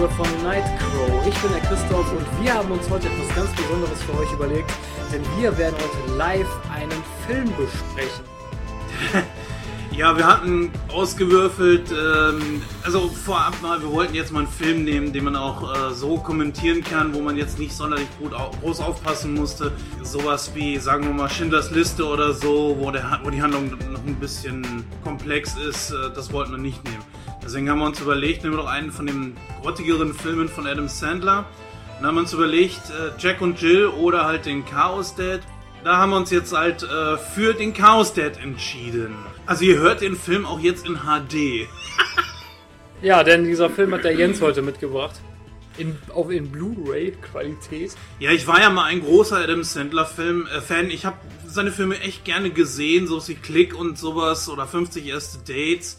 Ausgabe von Nightcrow. Ich bin der Christoph und wir haben uns heute etwas ganz Besonderes für euch überlegt, denn wir werden heute live einen Film besprechen. Ja, wir hatten ausgewürfelt, ähm, also vorab mal, wir wollten jetzt mal einen Film nehmen, den man auch äh, so kommentieren kann, wo man jetzt nicht sonderlich gut au groß aufpassen musste. Sowas wie, sagen wir mal, Schindlers Liste oder so, wo, der, wo die Handlung noch ein bisschen komplex ist, äh, das wollten wir nicht nehmen. Deswegen haben wir uns überlegt, nehmen wir doch einen von den grottigeren Filmen von Adam Sandler. Dann haben wir uns überlegt, äh, Jack und Jill oder halt den Chaos Dad. Da haben wir uns jetzt halt äh, für den Chaos Dad entschieden. Also ihr hört den Film auch jetzt in HD. Ja, denn dieser Film hat der Jens heute mitgebracht. In, auch in Blu-ray-Qualität. Ja, ich war ja mal ein großer Adam Sandler-Film-Fan. Ich habe seine Filme echt gerne gesehen, so wie Click und sowas oder 50 erste Dates.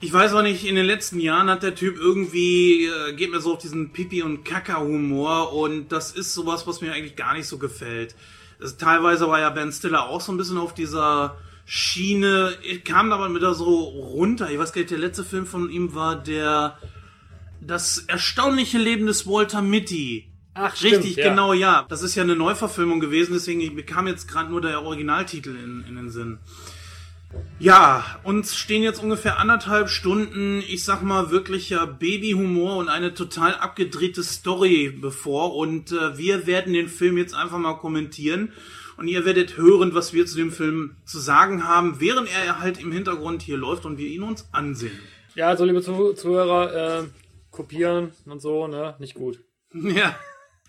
Ich weiß auch nicht, in den letzten Jahren hat der Typ irgendwie, äh, geht mir so auf diesen Pipi- und Kaka-Humor und das ist sowas, was mir eigentlich gar nicht so gefällt. Das, teilweise war ja Ben Stiller auch so ein bisschen auf dieser Schiene, kam aber wieder so runter. Ich weiß gar nicht, der letzte Film von ihm war der Das erstaunliche Leben des Walter Mitty. Ach, Richtig, stimmt, ja. genau, ja. Das ist ja eine Neuverfilmung gewesen, deswegen mir kam jetzt gerade nur der Originaltitel in, in den Sinn. Ja, uns stehen jetzt ungefähr anderthalb Stunden, ich sag mal, wirklicher Babyhumor und eine total abgedrehte Story bevor. Und äh, wir werden den Film jetzt einfach mal kommentieren. Und ihr werdet hören, was wir zu dem Film zu sagen haben, während er halt im Hintergrund hier läuft und wir ihn uns ansehen. Ja, also liebe Zuh Zuhörer, äh, kopieren und so, ne? Nicht gut. Ja.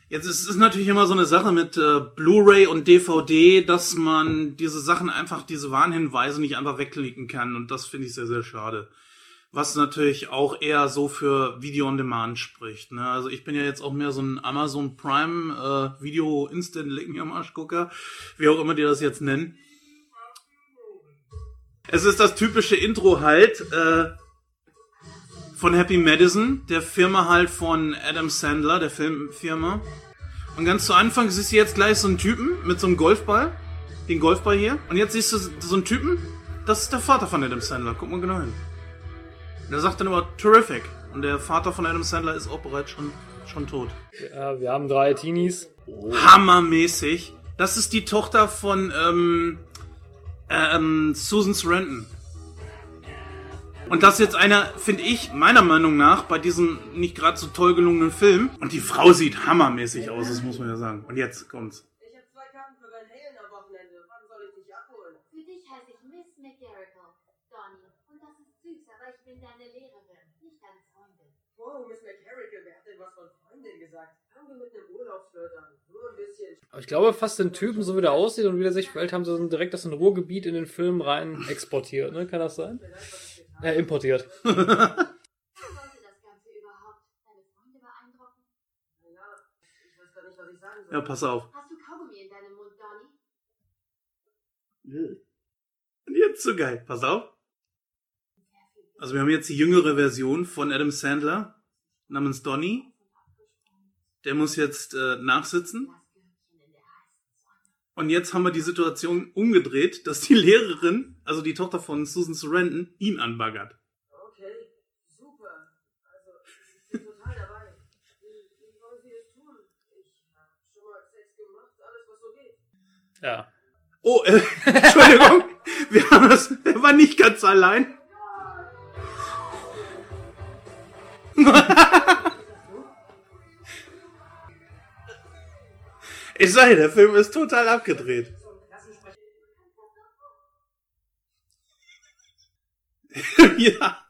Jetzt ist es natürlich immer so eine Sache mit äh, Blu-ray und DVD, dass man diese Sachen einfach, diese Warnhinweise nicht einfach wegklicken kann. Und das finde ich sehr, sehr schade. Was natürlich auch eher so für Video on Demand spricht. Ne? Also ich bin ja jetzt auch mehr so ein Amazon Prime äh, Video Instant Lick mir am Arsch Gucker, wie auch immer die das jetzt nennen. Es ist das typische Intro halt äh, von Happy Madison, der Firma halt von Adam Sandler, der Filmfirma. Und ganz zu Anfang siehst du jetzt gleich so einen Typen mit so einem Golfball, den Golfball hier. Und jetzt siehst du so einen Typen, das ist der Vater von Adam Sandler. Guck mal genau hin. Und der sagt dann immer terrific. Und der Vater von Adam Sandler ist auch bereits schon, schon tot. Ja, wir haben drei Teenies. Hammermäßig. Das ist die Tochter von ähm, ähm, Susan Sarandon. Und das ist jetzt einer, finde ich, meiner Meinung nach, bei diesem nicht gerade so toll gelungenen Film. Und die Frau sieht hammermäßig aus, das muss man ja sagen. Und jetzt kommt's. Ich habe zwei Karten für Van Halen am Wochenende. Wann soll ich dich abholen? Für dich heiße ich Miss McGarrigle, Donny. Und das ist süß, aber ich bin deine Lehrerin, nicht deine Freundin. Wow, Miss McHarrigan, wer hat denn was von Freundin gesagt? Fangen wir mit einem Urlaubsflirt an. Nur ein bisschen. Aber ich glaube fast den Typen, so wie der aussieht und wie der sich verhält, haben sie so direkt das in Ruhrgebiet in den Film rein exportiert, ne? Kann das sein? Äh, importiert. Sollte das Ganze überhaupt deine Freunde beeindrucken? Naja, ich weiß gar nicht, was ich sagen soll. Ja, pass auf. Hast du Kaugummi in deinem Mund, Donny? Und jetzt so geil. Pass auf. Also wir haben jetzt die jüngere Version von Adam Sandler namens Donny. Der muss jetzt äh, nachsitzen. Und jetzt haben wir die Situation umgedreht, dass die Lehrerin, also die Tochter von Susan Sarandon, ihn anbaggert. Okay, super. Also, ich bin total dabei. Wie, wie wollen Sie das tun? Ich habe schon mal Sex gemacht, alles was so geht. Ja. Oh, äh, Entschuldigung, wir haben das, er war nicht ganz allein. Ich sage, der Film ist total abgedreht. ja.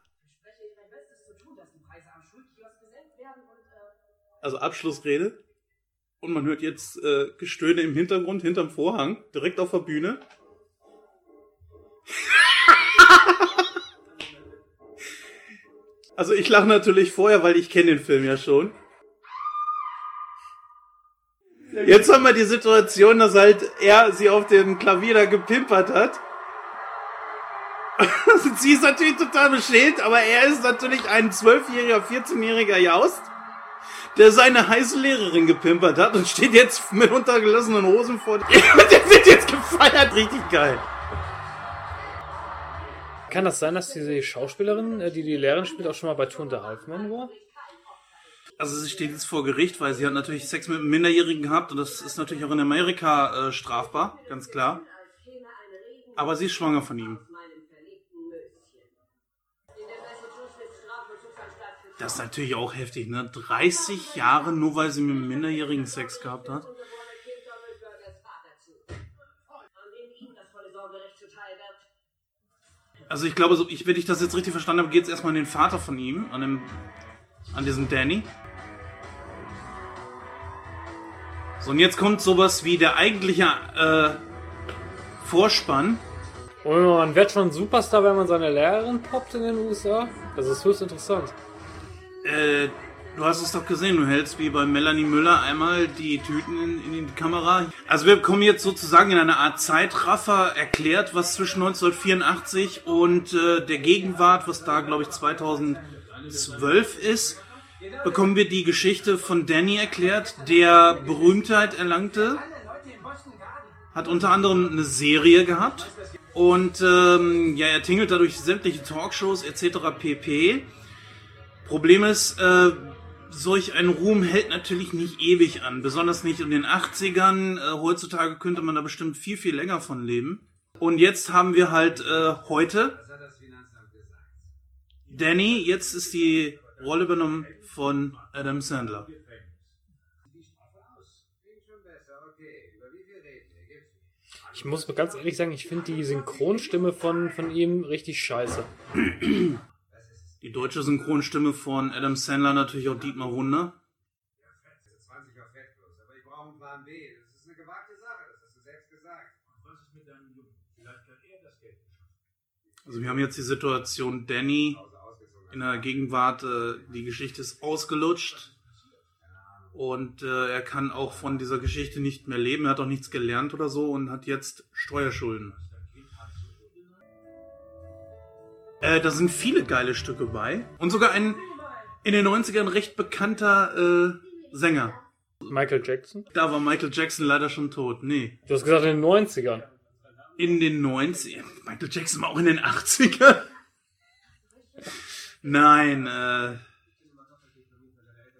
Also Abschlussrede. Und man hört jetzt äh, Gestöhne im Hintergrund, hinterm Vorhang, direkt auf der Bühne. also ich lache natürlich vorher, weil ich kenne den Film ja schon. Jetzt haben wir die Situation, dass halt er sie auf dem Klavier da gepimpert hat. sie ist natürlich total beschält, aber er ist natürlich ein 12-jähriger, 14-jähriger Jaust, der seine heiße Lehrerin gepimpert hat und steht jetzt mit untergelassenen Hosen vor. der wird jetzt gefeiert, richtig geil. Kann das sein, dass diese Schauspielerin, äh, die die Lehrerin spielt, auch schon mal bei Two and a Half Men war? Also sie steht jetzt vor Gericht, weil sie hat natürlich Sex mit einem Minderjährigen gehabt und das ist natürlich auch in Amerika äh, strafbar, ganz klar. Aber sie ist schwanger von ihm. Das ist natürlich auch heftig, ne? 30 Jahre nur weil sie mit einem Minderjährigen Sex gehabt hat. Also ich glaube, so, ich, wenn ich das jetzt richtig verstanden habe, geht es erstmal an den Vater von ihm, an, dem, an diesem Danny. So, und jetzt kommt sowas wie der eigentliche äh, Vorspann. Und man wird schon Superstar, wenn man seine Lehrerin poppt in den USA. Das ist höchst interessant. Äh, du hast es doch gesehen, du hältst wie bei Melanie Müller einmal die Tüten in, in die Kamera. Also wir kommen jetzt sozusagen in eine Art Zeitraffer erklärt, was zwischen 1984 und äh, der Gegenwart, was da glaube ich 2012 ist, bekommen wir die Geschichte von Danny erklärt, der Berühmtheit erlangte, hat unter anderem eine Serie gehabt und ähm, ja, er tingelt dadurch sämtliche Talkshows etc. pp. Problem ist, äh, solch ein Ruhm hält natürlich nicht ewig an, besonders nicht in den 80ern. Äh, heutzutage könnte man da bestimmt viel, viel länger von leben. Und jetzt haben wir halt äh, heute Danny, jetzt ist die Rolle übernommen von Adam Sandler. Ich muss ganz ehrlich sagen, ich finde die Synchronstimme von, von ihm richtig scheiße. Die deutsche Synchronstimme von Adam Sandler natürlich auch Dietmar Wunder. 20 auf Fettlos, aber ich brauche einen Plan B. Das ist eine gewagte Sache, das hast du selbst gesagt. Was ist mit deinem Jungen? Vielleicht kann er das Geld Also wir haben jetzt die Situation, Danny in der Gegenwart, äh, die Geschichte ist ausgelutscht und äh, er kann auch von dieser Geschichte nicht mehr leben. Er hat auch nichts gelernt oder so und hat jetzt Steuerschulden. Äh, da sind viele geile Stücke bei und sogar ein in den 90ern recht bekannter äh, Sänger. Michael Jackson? Da war Michael Jackson leider schon tot. Nee. Du hast gesagt in den 90ern. In den 90ern. Michael Jackson war auch in den 80ern. Nein, äh.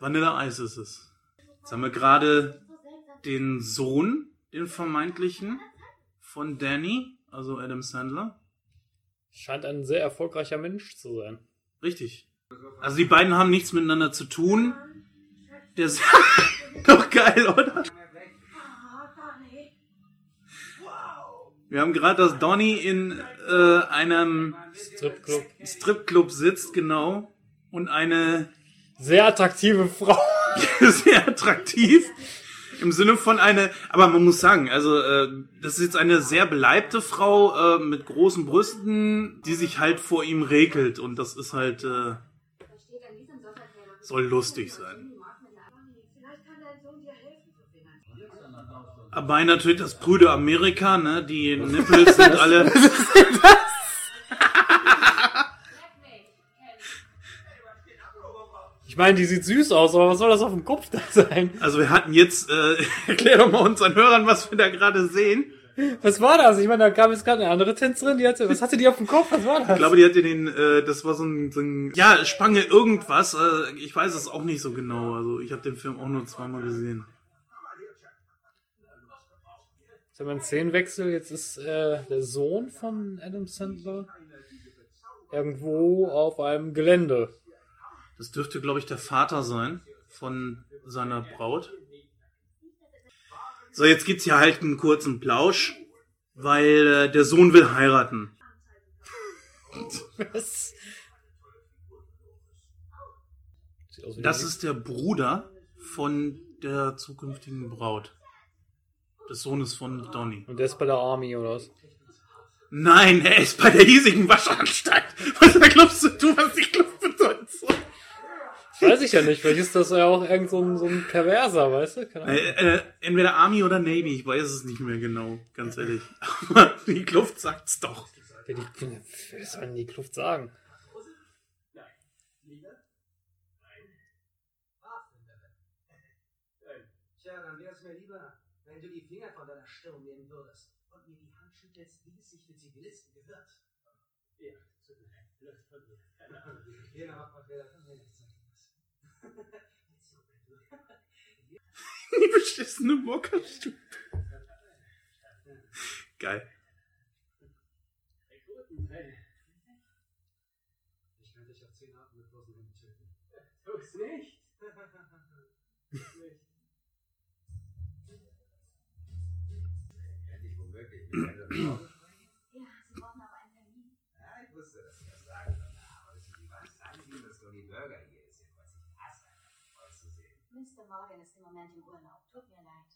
Vanilla Ice ist es. Jetzt haben wir gerade den Sohn, den vermeintlichen, von Danny, also Adam Sandler. Scheint ein sehr erfolgreicher Mensch zu sein. Richtig. Also die beiden haben nichts miteinander zu tun. Der ist doch geil, oder? Wir haben gerade, dass Donny in äh, einem Stripclub. Stripclub sitzt, genau. Und eine Sehr attraktive Frau. sehr attraktiv. Im Sinne von eine, aber man muss sagen, also äh, das ist jetzt eine sehr beleibte Frau äh, mit großen Brüsten, die sich halt vor ihm regelt und das ist halt äh, soll lustig sein. Vielleicht kann dein Sohn dir helfen zu finanzieren. Aber natürlich das Brüder Amerika, ne? Die Nippels sind alle. Ich meine, die sieht süß aus, aber was soll das auf dem Kopf da sein? Also wir hatten jetzt, äh, erklär doch mal unseren Hörern, was wir da gerade sehen. Was war das? Ich meine, da kam jetzt gerade eine andere Tänzerin, die hatte, was hatte die auf dem Kopf? Was war das? Ich glaube, die hatte den, äh, das war so ein, so ein ja, Spange irgendwas. Äh, ich weiß es auch nicht so genau. Also ich habe den Film auch nur zweimal gesehen. Jetzt haben wir einen Szenenwechsel. Jetzt ist äh, der Sohn von Adam Sandler irgendwo auf einem Gelände. Das dürfte, glaube ich, der Vater sein von seiner Braut. So, jetzt gibt's hier halt einen kurzen Plausch, weil äh, der Sohn will heiraten. Was? Das ist der Bruder von der zukünftigen Braut. Des Sohnes von Donny. Und der ist bei der Army oder was? Nein, er ist bei der hiesigen Waschanstalt. Was glaubst du, du was die Kluft bedeutet? Weiß ich ja nicht. Vielleicht ist das ja auch irgend so ein, so ein Perverser, weißt du? Keine Ahnung. Äh, äh, entweder Army oder Navy, ich weiß es nicht mehr genau, ganz ehrlich. Aber die Kluft sagt's doch. Ja, die, was soll denn die Kluft sagen? Tja, dann wäre es mir lieber, wenn du die Finger von deiner Stirn nehmen würdest und mir die Hand schüttelst, wie es sich für Zivilisten gehört. Jeder macht mal Fehler von mir. Die beschissene Mockerstube. Geil. Ich kann dich auf 10 Arten mit bloßen Händen töten. Tu's nicht. Mr. Morgan ist im Moment im Urlaub. Tut mir leid.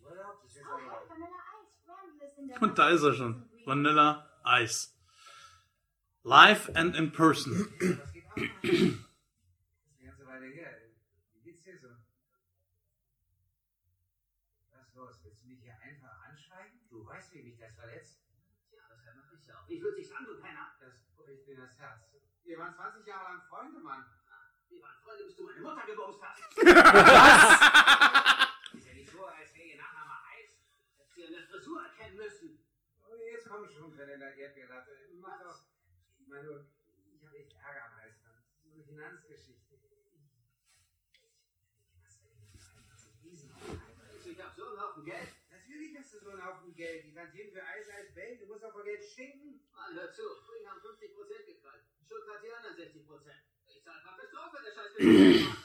Urlaub? Das ist Oh, aber... Vanilla Eis. Randall ist in der Und da ist er schon. Vanilla Ice. Live and in person. Was geht ab? Das ist eine ganze Weile her. Wie geht's dir so? Was ist los? Willst du mich hier einfach anschweigen? Du weißt, wie mich das verletzt. Ja, das mach ich auch. Ich würde dich an, du Penner. Das bricht mir das Herz. Wir waren 20 Jahre lang Freunde, Mann. Wir waren Freunde, bis du meine Mutter gebumst hast. Ist ja nicht so, als wäre ihr Nachname Eis. Hättest du eine Frisur erkennen müssen. Oh, jetzt komm schon, Vanilla Erdbeerlatte. Mach doch. Ich meine, ich habe echt Ärger am Hals. So eine Finanzgeschichte. Was denn? Das ist ein Riesenhaufen. Ich hab so einen Haufen Geld. Natürlich hast du so einen Haufen Geld. Die Tantiemen für Eis als Welt. Du musst doch vor Geld stinken. Mann, hör zu. Spring haben 50% gekrallt. Schuck hat die anderen 60%. Ich zahl praktisch drauf, wenn der Scheiß.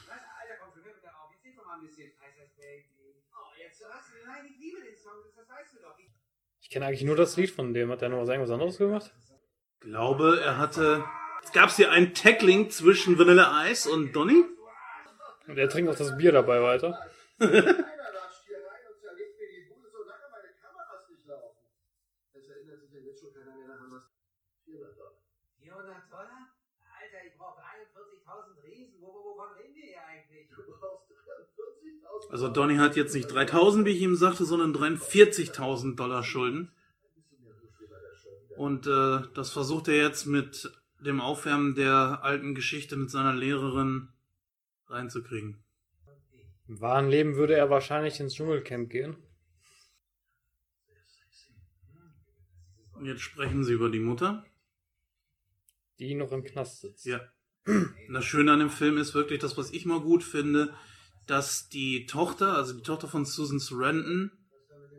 Was? Alter, komm schon hör bitte auf. Jetzt sing doch mal ein bisschen Eis als Baby. Oh, jetzt so. Was? Nein, ich liebe den Song. Das, das weißt du doch. Ich Ich kenne eigentlich nur das Lied von dem. Hat der noch was irgendwas anderes gemacht? glaube, er hatte. Es gab hier ein Tackling zwischen Vanilla Ice und Donny. Und er trinkt auch das Bier dabei weiter. Einer ratscht hier rein und zerlegt mir die Bude, solange meine Kameras nicht laufen. Es erinnert sich ja jetzt schon keiner mehr daran, was 400 Dollar. 400 Dollar? Alter, ich brauche 43.000 Riesen. Wo, wo, wovon reden wir hier eigentlich? Du brauchst 43.000 Also Donny hat jetzt nicht 3000, wie ich ihm sagte, sondern 43.000 Dollar Schulden. Und äh, das versucht er jetzt mit dem Aufwärmen der alten Geschichte mit seiner Lehrerin reinzukriegen. Im wahren Leben würde er wahrscheinlich ins Dschungelcamp gehen. Und jetzt sprechen sie über die Mutter. Die noch im Knast sitzt. Ja. Und das Schöne an dem Film ist wirklich das, was ich mal gut finde, dass die Tochter, also die Tochter von Susan Sarandon,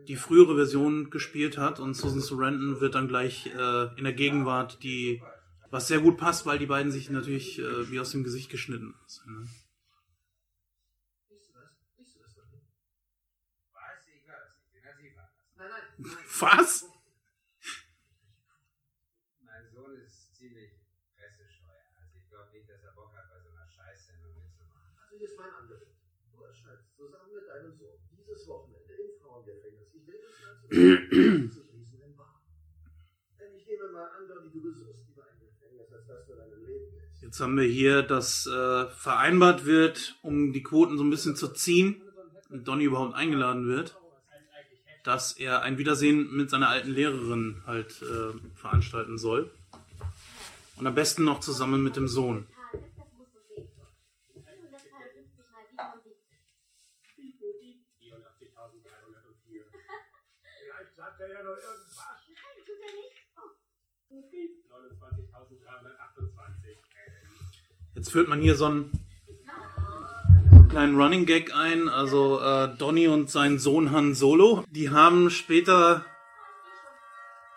die frühere Version gespielt hat und Susan Sarandon wird dann gleich äh, in der Gegenwart die, was sehr gut passt, weil die beiden sich natürlich äh, wie aus dem Gesicht geschnitten sind. Ne? Was? Ich glaube das nicht. Den hat sie veranlasst. Nein, nein, nein. Was? Mein Sohn ist ziemlich pressescheu. Also ich glaube nicht, dass er Bock hat, bei so einer Scheißsendung mitzumachen. Also hier ist mein Angebot. Du erscheinst zusammen mit deinem Sohn dieses Wochenende im Frauengefängnis. Ich will das Ganze zu schließen im Bar. Denn ich nehme mal an, Donny, du besuchst lieber ein Gefängnis, als dass du deinem Leben willst. Jetzt haben wir hier, dass äh, vereinbart wird, um die Quoten so ein bisschen zu ziehen und Donny überhaupt eingeladen wird, dass er ein Wiedersehen mit seiner alten Lehrerin halt äh, veranstalten soll. Und am besten noch zusammen mit dem Sohn. Karl, das musst du sehen. 453 mal 77. 84.304. Vielleicht sagt er ja noch irgendwas. Nein, tut er nicht. Oh, 29.328. Jetzt führt man hier so einen kleinen Running Gag ein. Also äh, Donny und sein Sohn Han Solo, die haben später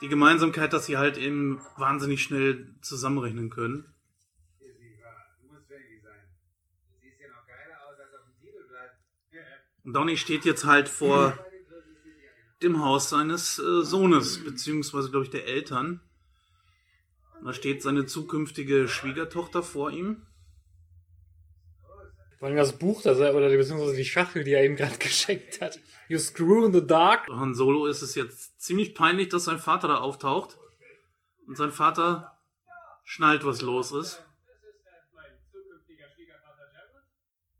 die Gemeinsamkeit, dass sie halt eben wahnsinnig schnell zusammenrechnen können. Hier ist nicht wahr. Du musst Fanny sein. Du siehst ja noch geiler aus als auf dem Titelblatt. Und Donny steht jetzt halt vor dem Haus seines äh, Sohnes, beziehungsweise glaube ich der Eltern. Da steht seine zukünftige Schwiegertochter vor ihm. Vor allem das Buch, das er, oder beziehungsweise die Schachtel, die er ihm gerade geschenkt hat. You screw in the dark. Han Solo ist es jetzt ziemlich peinlich, dass sein Vater da auftaucht. Und sein Vater schnallt, was los ist äh, mein zukünftiger Schwiegervater Jared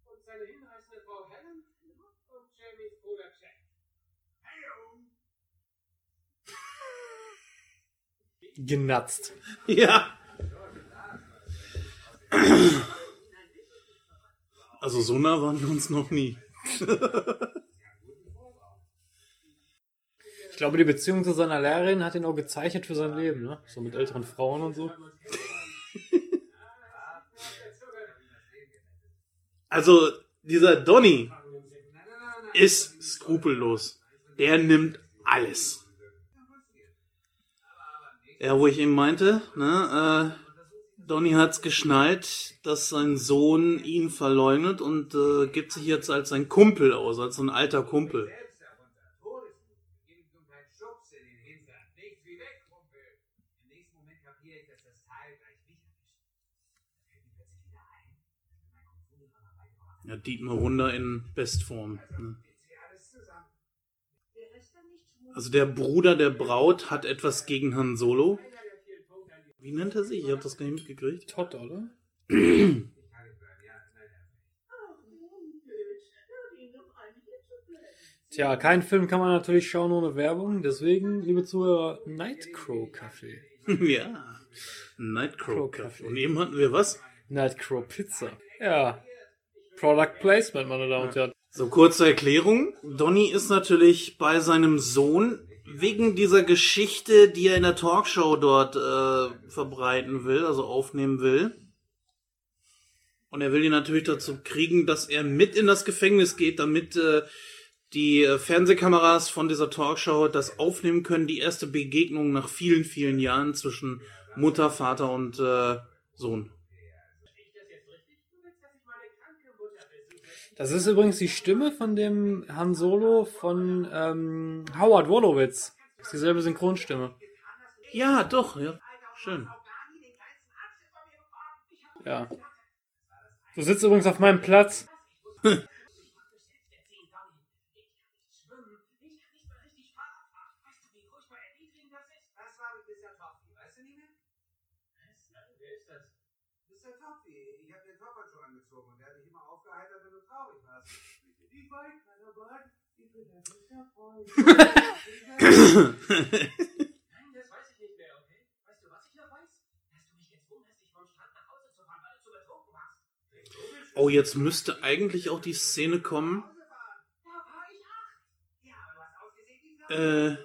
und seine hinreißende Frau Helen und Jamies Bruder Jack. Genatzt. Ja. Also so nah waren wir uns noch nie. glaube, die Beziehung zu seiner Lehrerin hat ihn auch gezeichnet für sein Leben, ne? So mit älteren Frauen und so. Also, dieser Donny ist skrupellos. Der nimmt alles. Ja, wo ich eben meinte, ne, äh, Donny hat's geschnallt, dass sein Sohn ihn verleugnet und äh, gibt sich jetzt als sein Kumpel aus, als so ein alter Kumpel. Ja, Dietmar Wunder in Bestform. Ne? Jetzt hier alles zusammen. Also der Bruder der Braut hat etwas gegen Han Solo. Wie nennt er sich? Ich habe das gar nicht mitgekriegt. Todd, oder? Tja, keinen Film kann man natürlich schauen ohne Werbung. Deswegen, liebe Zuhörer, Nightcrow Kaffee. ja. Nightcrow Kaffee. Und eben hatten wir was? Nightcrow Pizza. Ja. Product Placement, meine Damen und Herren. So, kurze Erklärung. Donny ist natürlich bei seinem Sohn wegen dieser Geschichte, die er in der Talkshow dort äh, verbreiten will, also aufnehmen will. Und er will ihn natürlich dazu kriegen, dass er mit in das Gefängnis geht, damit äh, die äh, Fernsehkameras von dieser Talkshow das aufnehmen können. Die erste Begegnung nach vielen, vielen Jahren zwischen Mutter, Vater und äh, Sohn. Das ist übrigens die Stimme von dem Han Solo von ähm, Howard Wolowitz. Das ist dieselbe Synchronstimme. Ja, doch, ja. Schön. Ja. Du sitzt übrigens auf meinem Platz. Das war mit Mr. Topfi, weißt du nicht mehr? Was? Wer ist das? Mr. Topfi. Ich habe den Topper angezogen und der hat dich immer aufgeheitert, wenn du traurig warst. Ich weiß, kleiner Bart. Ich bin dein bester Freund. Nein, das weiß ich nicht mehr, okay? Weißt du, was ich noch weiß? Dass du mich gezwungen hast, dich vom Strand nach Hause zu fahren, weil du zu betrunken warst. Oh, jetzt müsste eigentlich auch die Szene kommen. Äh,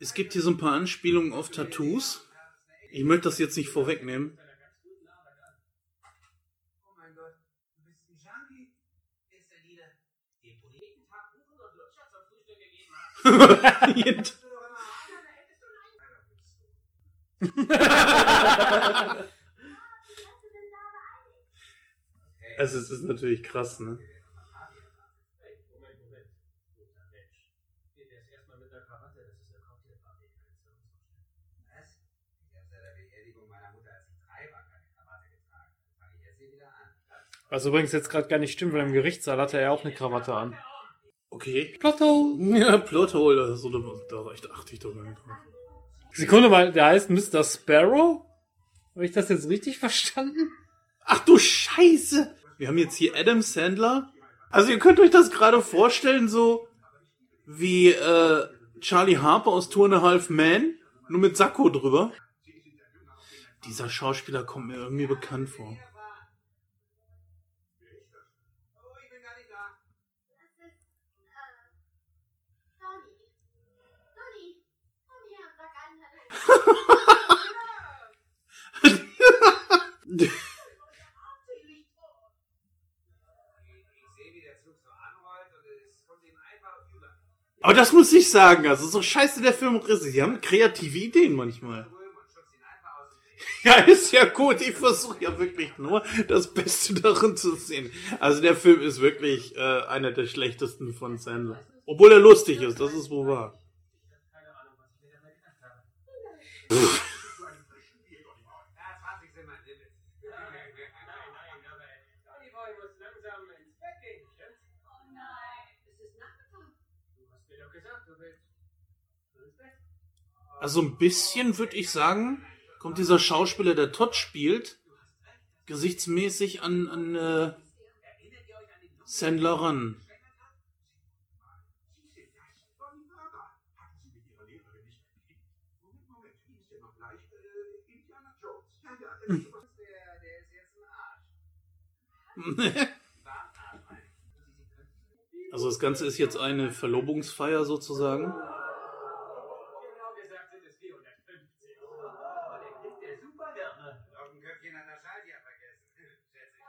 es gibt hier so ein paar Anspielungen auf Tattoos. Ich möchte das jetzt nicht vorwegnehmen. Oh mein Gott, du bist ein Junkie. Ist der Lieder den jeden Tag Kuchen und Lutscher zum Frühstück gegeben hast? Jeden- du. also es ist natürlich krass, ne? Hey, Moment, Moment. Guter Mensch. Geht erst erstmal mit der Krawatte, das ist eine Cocktailparty. Was? Ich habe seit der Beerdigung meiner Mutter, als ich drei war, keine Krawatte getragen. Dann fange ich jetzt hier wieder an. Was übrigens jetzt gerade gar nicht stimmt, weil im Gerichtssaal hatte er ja auch eine Krawatte an. Okay. Plotto! Ja, Plothole. Also, da, da echt achte ich doch gar nicht drauf. Sekunde mal, der heißt Mr. Sparrow? Habe ich das jetzt richtig verstanden? Ach du Scheiße! Wir haben jetzt hier Adam Sandler. Also ihr könnt euch das gerade vorstellen, so wie äh, Charlie Harper aus Two and a Half Men, nur mit Sakko drüber. Dieser Schauspieler kommt mir irgendwie bekannt vor. Oh, ich bin gar nicht da. Das ist, äh, Donny. Donny, komm her und sag an. Ich sehe, wie der Zug so anrollt und es kommt ihm einfach über. Aber das muss ich sagen, also so scheiße der Film ist. Sie haben kreative Ideen manchmal. Ja, ist ja gut. Ich versuche ja wirklich nur das Beste darin zu sehen. Also der Film ist wirklich äh, einer der schlechtesten von Sandler. Obwohl er lustig ist, das ist wohl wahr. Keine Ahnung, was ich mir dabei gedacht habe. Ja, 20 sind mein Limit. Nein, nein, aber Donny Boy muss langsam ins Bett gehen, stimmt's? Nein, es ist Nachmittag. Du hast mir doch gesagt, du willst. Du willst Bett? Also ein bisschen würde ich sagen, kommt dieser Schauspieler, der Todd spielt, gesichtsmäßig an, an äh, Sandler ran. Donny Burger. Hatten Sie mit Ihrer Lehrerin nicht gekriegt? Moment, Moment, wie ist der noch gleich? Äh, Indiana Jones. Ja, ja, der ist sowas. Der, der ist jetzt ein Arsch. War ein Arsch, mein. Also das Ganze ist jetzt eine Verlobungsfeier sozusagen. Genau gesagt sind es 450. Oh, der kriegt der Supergärtner. Noch ein Köpfchen an der Schaltjahr vergessen. Schätze ich.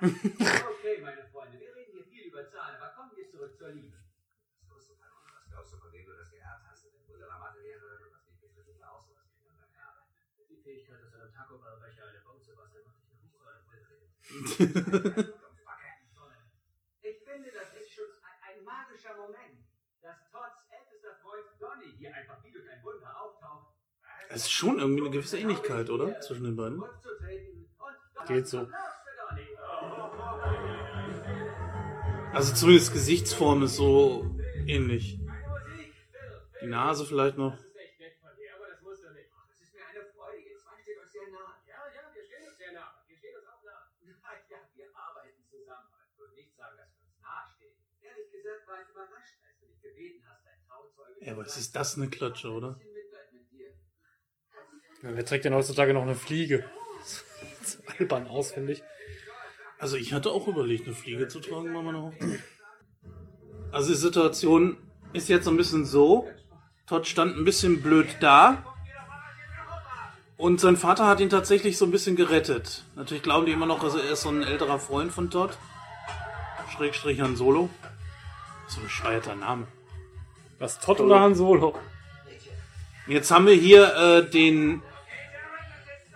Okay, meine Freunde, wir reden hier viel über Zahlen, aber kommen wir zurück zur Liebe. Was glaubst du, Kanon? Was glaubst du, von wem du das geerbt hast? Denn Bruder der Mathelehrer, was nicht betrifft, ist auch sowas wie dein Erbe. Die Fähigkeit, aus einem Taco Bell Becher eine Bombe zu basteln, macht dich noch nicht zu einem Wilderin. Ich finde, das ist schon ein, ein magischer Moment, dass Todds ältester Freund Donny hier einfach wie durch ein Wunder auftaucht. Es ist schon irgendwie eine gewisse Ähnlichkeit, oder? Zwischen den beiden. Geht so. Also zumindest Gesichtsform ist so ähnlich. Die Nase vielleicht noch. Das ist echt nett von dir, aber das musst du nicht. Das ist mir eine Freude. Ihr zwei steht euch sehr nah. Ja, ja, wir stehen uns sehr nah. Wir stehen uns auch nah. Na ja, wir arbeiten zusammen. Ich würde nicht sagen, dass wir uns nahestehen. Ehrlich gesagt war ich überrascht, als du mich gebeten hast, dein Trauzeuge Ja, was ist das eine Klatsche, oder? Ja, wer trägt denn heutzutage noch eine Fliege? Das sieht albern aus, finde ich. Also ich hatte auch überlegt, eine Fliege zu tragen bei meiner Hochzeit. Also die Situation ist jetzt so ein bisschen so. Todd stand ein bisschen blöd da. Und sein Vater hat ihn tatsächlich so ein bisschen gerettet. Natürlich glauben die immer noch, also er ist so ein älterer Freund von Todd. Schrägstrich Han Solo. So ein bescheuerter Name. Was, Todd oder Han Solo? Jetzt haben wir hier äh, den,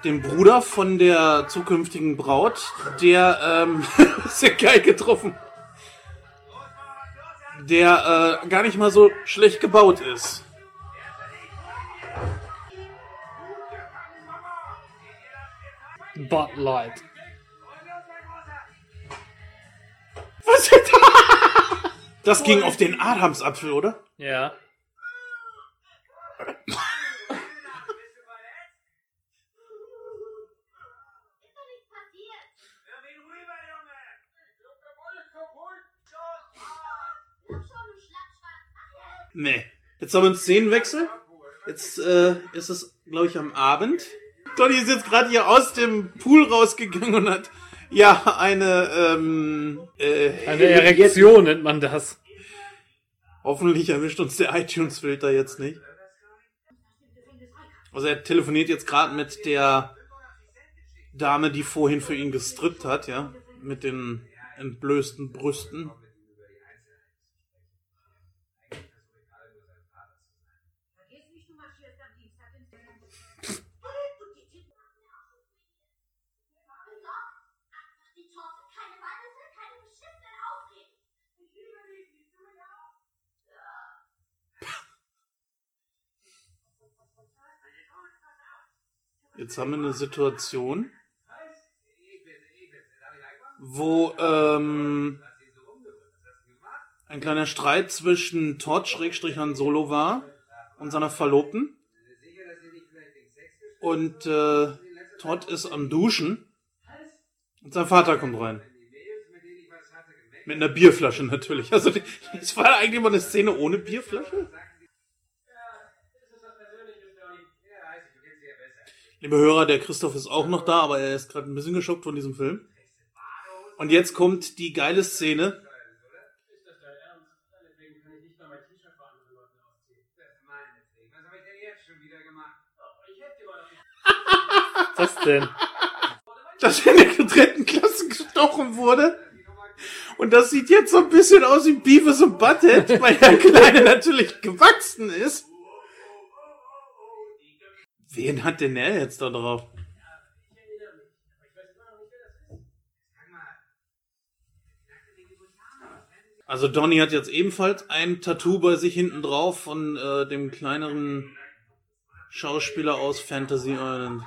den Bruder von der zukünftigen Braut, der ähm, sehr geil getroffen. Der äh, gar nicht mal so schlecht gebaut ist. Bud Light. Was ist da? Das ging auf den Adamsapfel, oder? Ja. Nee. Jetzt haben wir einen Szenenwechsel. Jetzt äh, ist es, glaube ich, am Abend. Donny ist jetzt gerade hier aus dem Pool rausgegangen und hat ja eine ähm, äh, Eine Erektion nennt man das. Hoffentlich erwischt uns der iTunes-Filter jetzt nicht. Also er telefoniert jetzt gerade mit der Dame, die vorhin für ihn gestrippt hat, ja, mit den entblößten Brüsten. Vergiss nicht, du marschierst am Dienstag ins Und die Titten machen mir auch schon Frieden. Und doch, einfach die Torte. Keine Walnüsse, keine beschissenen Ausreden. Ich liebe dich, siehst du mich auch? Jetzt haben wir eine Situation, wo ähm, ein kleiner Streit zwischen Todd Schrägstrich Han Solo war und seiner Verlobten. Und äh, Todd ist am Duschen und sein Vater kommt rein. Mit einer Bierflasche natürlich. Also es war eigentlich mal eine Szene ohne Bierflasche. Liebe Hörer, der Christoph ist auch noch da, aber er ist gerade ein bisschen geschockt von diesem Film. Und jetzt kommt die geile Szene. Was denn dass er in der getrennten Klasse gestochen wurde. Und das sieht jetzt so ein bisschen aus wie Beavis und Butthead, weil der Kleine natürlich gewachsen ist. Wen hat denn er jetzt da drauf? Also Donny hat jetzt ebenfalls ein Tattoo bei sich hinten drauf von äh, dem kleineren Schauspieler aus Fantasy Island.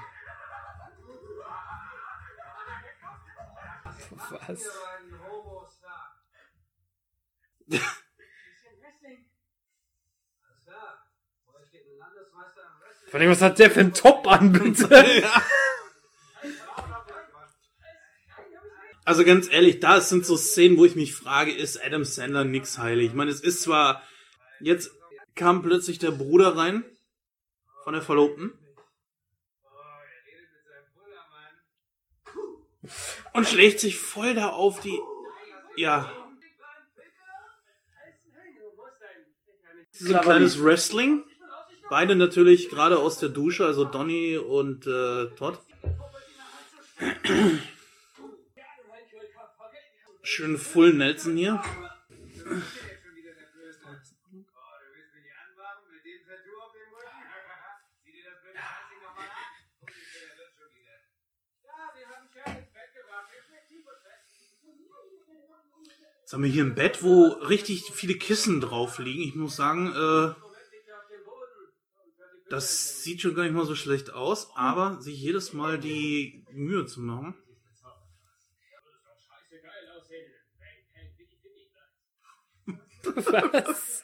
Was? ein Homo-Star. Alles klar. Vor euch steht ein Landesmeister im Wrestling. Vor allem, was hat der für ein Top an, bitte? Also ganz ehrlich, da sind so Szenen, wo ich mich frage, ist Adam Sandler nix heilig? Ich meine, es ist zwar, jetzt kam plötzlich der Bruder rein von der Verlobten und schlägt sich voll da auf die Ja, so ein kleines Wrestling. Beide natürlich gerade aus der Dusche, also Donny und äh, Todd. Schön Full Nelson hier. Jetzt haben wir hier ein Bett, wo richtig viele Kissen drauf liegen. Ich muss sagen, äh, das sieht schon gar nicht mal so schlecht aus, aber sich jedes Mal die Mühe zu machen. Was?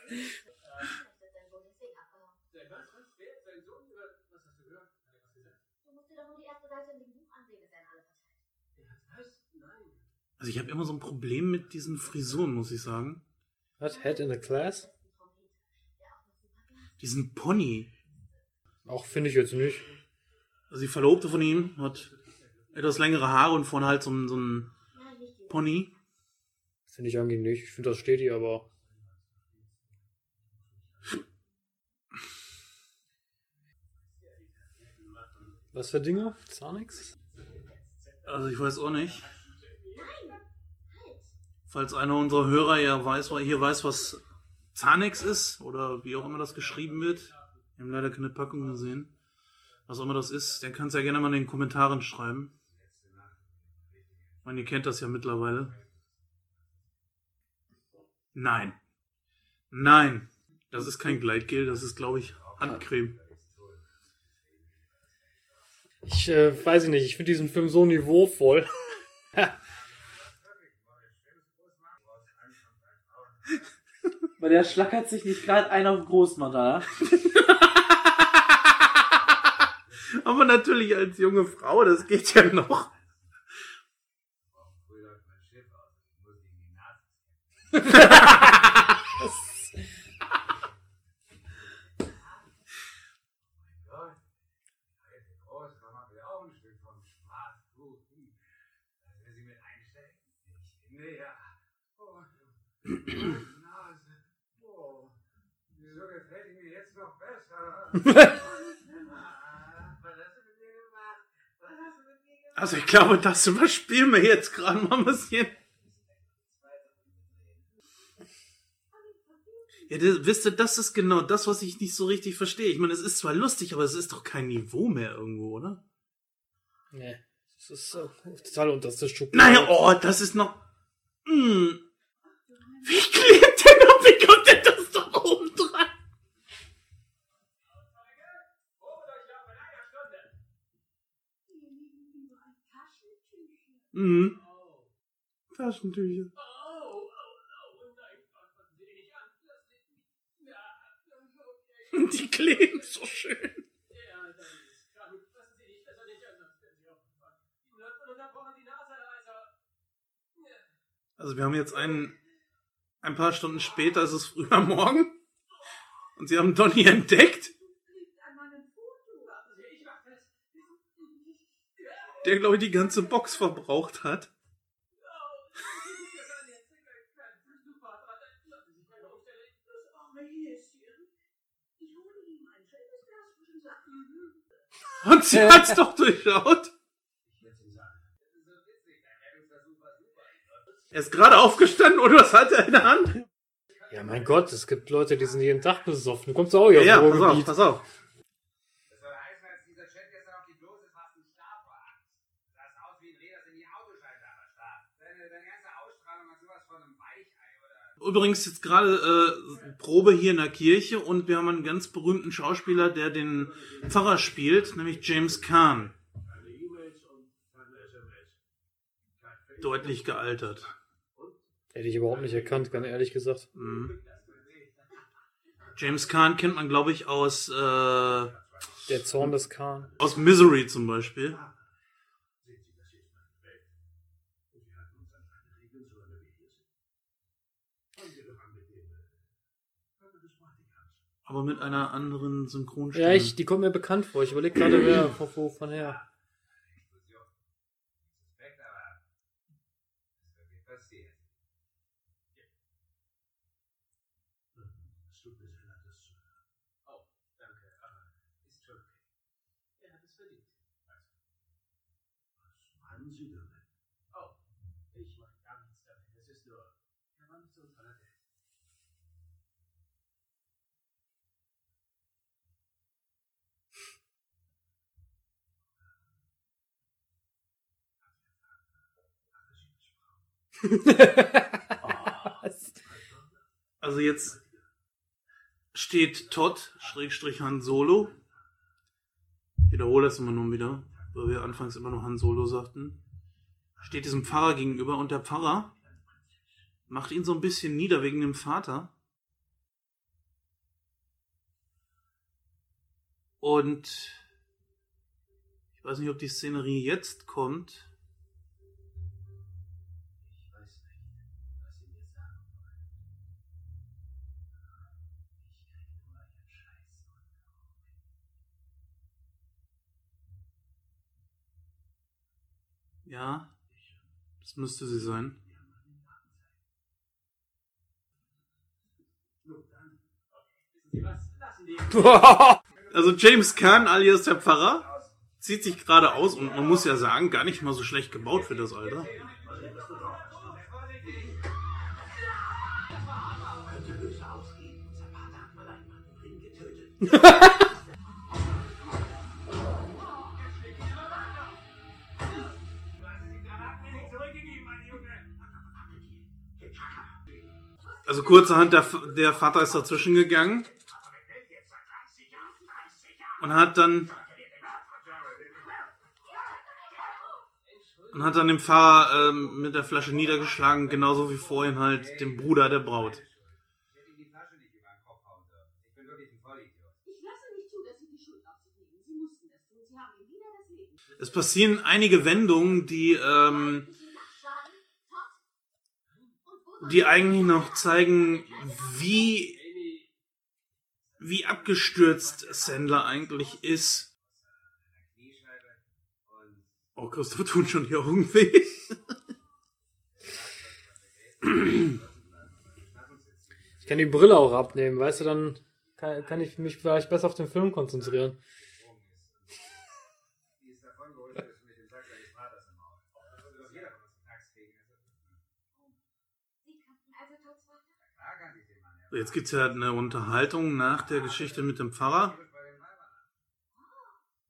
Also ich habe immer so ein Problem mit diesen Frisuren, muss ich sagen. Was? Head in the Class? Diesen Pony. Auch finde ich jetzt nicht. Also die Verlobte von ihm hat etwas längere Haare und vorne halt so ein, so ein Pony. Finde ich eigentlich nicht. Ich finde, das steht hier aber. Was für Dinge? Zahnix? Also ich weiß auch nicht. Falls einer unserer Hörer ja weiß, hier weiß, was Zanex ist oder wie auch immer das geschrieben wird. Wir haben leider keine Packung gesehen. Was auch immer das ist, der kann es ja gerne mal in den Kommentaren schreiben. Ich meine, ihr kennt das ja mittlerweile. Nein. Nein. Das ist kein Gleitgel, das ist, glaube ich, Handcreme. Ich äh, weiß ich nicht. Ich finde diesen Film so niveauvoll. Weil der schlackert sich nicht gerade einer auf den Großmutter. Aber natürlich als junge Frau, das geht ja noch. Früh läuft mein Schiff aus. Ich muss ihm die Nase. Oh, wieso gefällt mir jetzt noch besser? Ah, Was hast du mit mir gemacht? Was hast du mit mir gemacht? Also ich glaube, das überspielen wir jetzt gerade mal ein bisschen. Ja, das, wisst ihr, das ist genau das, was ich nicht so richtig verstehe. Ich meine, es ist zwar lustig, aber es ist doch kein Niveau mehr irgendwo, oder? Nee. Das ist äh, total unterste Schublade. Naja, oh, das ist noch. Hm. Wie klebt der noch? Wie kommt denn das da oben dran? Mhm. Taschentücher. Die kleben so schön. Also wir haben jetzt einen, ein paar Stunden später, es ist früh am Morgen. Und sie haben Donny entdeckt. Der, glaube ich, die ganze Box verbraucht hat. Und sie hat's doch durchschaut. Er ist gerade aufgestanden und was hat er in der Hand? Ja, mein Gott, es gibt Leute, die sind jeden Tag besoffen. Du kommst auch hier Ja, dem pass auf, pass auf. Das soll heißen, als dieser Chat gestern auf die Dose fast ein Stab war. Sah aus wie ein Reh, das in die Autoscheinwerfer starrt. Deine, deine ganze Ausstrahlung hat sowas von einem Weichei oder. Übrigens jetzt gerade äh, Probe hier in der Kirche und wir haben einen ganz berühmten Schauspieler, der den Pfarrer spielt, nämlich James Caan. Deutlich gealtert. Hätte ich überhaupt nicht erkannt, ganz ehrlich gesagt. Mhm. James Caan kennt man, glaube ich, aus, äh, Der Zorn des Khan. aus Misery zum Beispiel. Aber mit einer anderen Synchronstimme. Ja, ich, die kommt mir bekannt vor. Ich überlege gerade, wer von, wo von her. Respekt, aber. Das ist wirklich passiert. tut mir sehr leid, das zu hören. Oh, danke, aber ist schon okay. Er hat es verdient. Also, Was meinen Sie damit? oh, ich meine gar nichts damit. Es ist nur, er war nicht so ein toller Dad. Also jetzt steht Todd, Schrägstrich Han Solo. Ich wiederhole das immer nur wieder, weil wir anfangs immer noch Han Solo sagten. Steht diesem Pfarrer gegenüber und der Pfarrer macht ihn so ein bisschen nieder wegen dem Vater. Und ich weiß nicht, ob die Szenerie jetzt kommt. Ich weiß nicht, was Sie mir sagen wollen. Ich krieg nur Ihren Scheiß und Ja, das müsste sie sein. Wissen Sie was? Lassen die Also James Caan alias der Pfarrer zieht sich gerade aus und man muss ja sagen, gar nicht mal so schlecht gebaut für das Alter. Könnte Also kurzerhand, der, der Vater ist dazwischen gegangen und hat dann und hat dann den Pfarrer ähm, mit der Flasche niedergeschlagen, genauso wie vorhin halt den Bruder der Braut. Es passieren einige Wendungen, die ähm, die eigentlich noch zeigen, wie wie abgestürzt Sandler eigentlich ist. Oh, Christoph tun schon die Augen weh. Ich kann die Brille auch abnehmen, weißt du, dann kann, kann ich mich vielleicht besser auf den Film konzentrieren. die ist davon geholt, dass du mit dem Sack deines Vaters im Maul. Das würde doch jeder von uns einen Tax kriegen. Sie kannten also Todds Vater? Klar kann ich den Mann ja. Jetzt eine Unterhaltung nach der Geschichte mit dem Pfarrer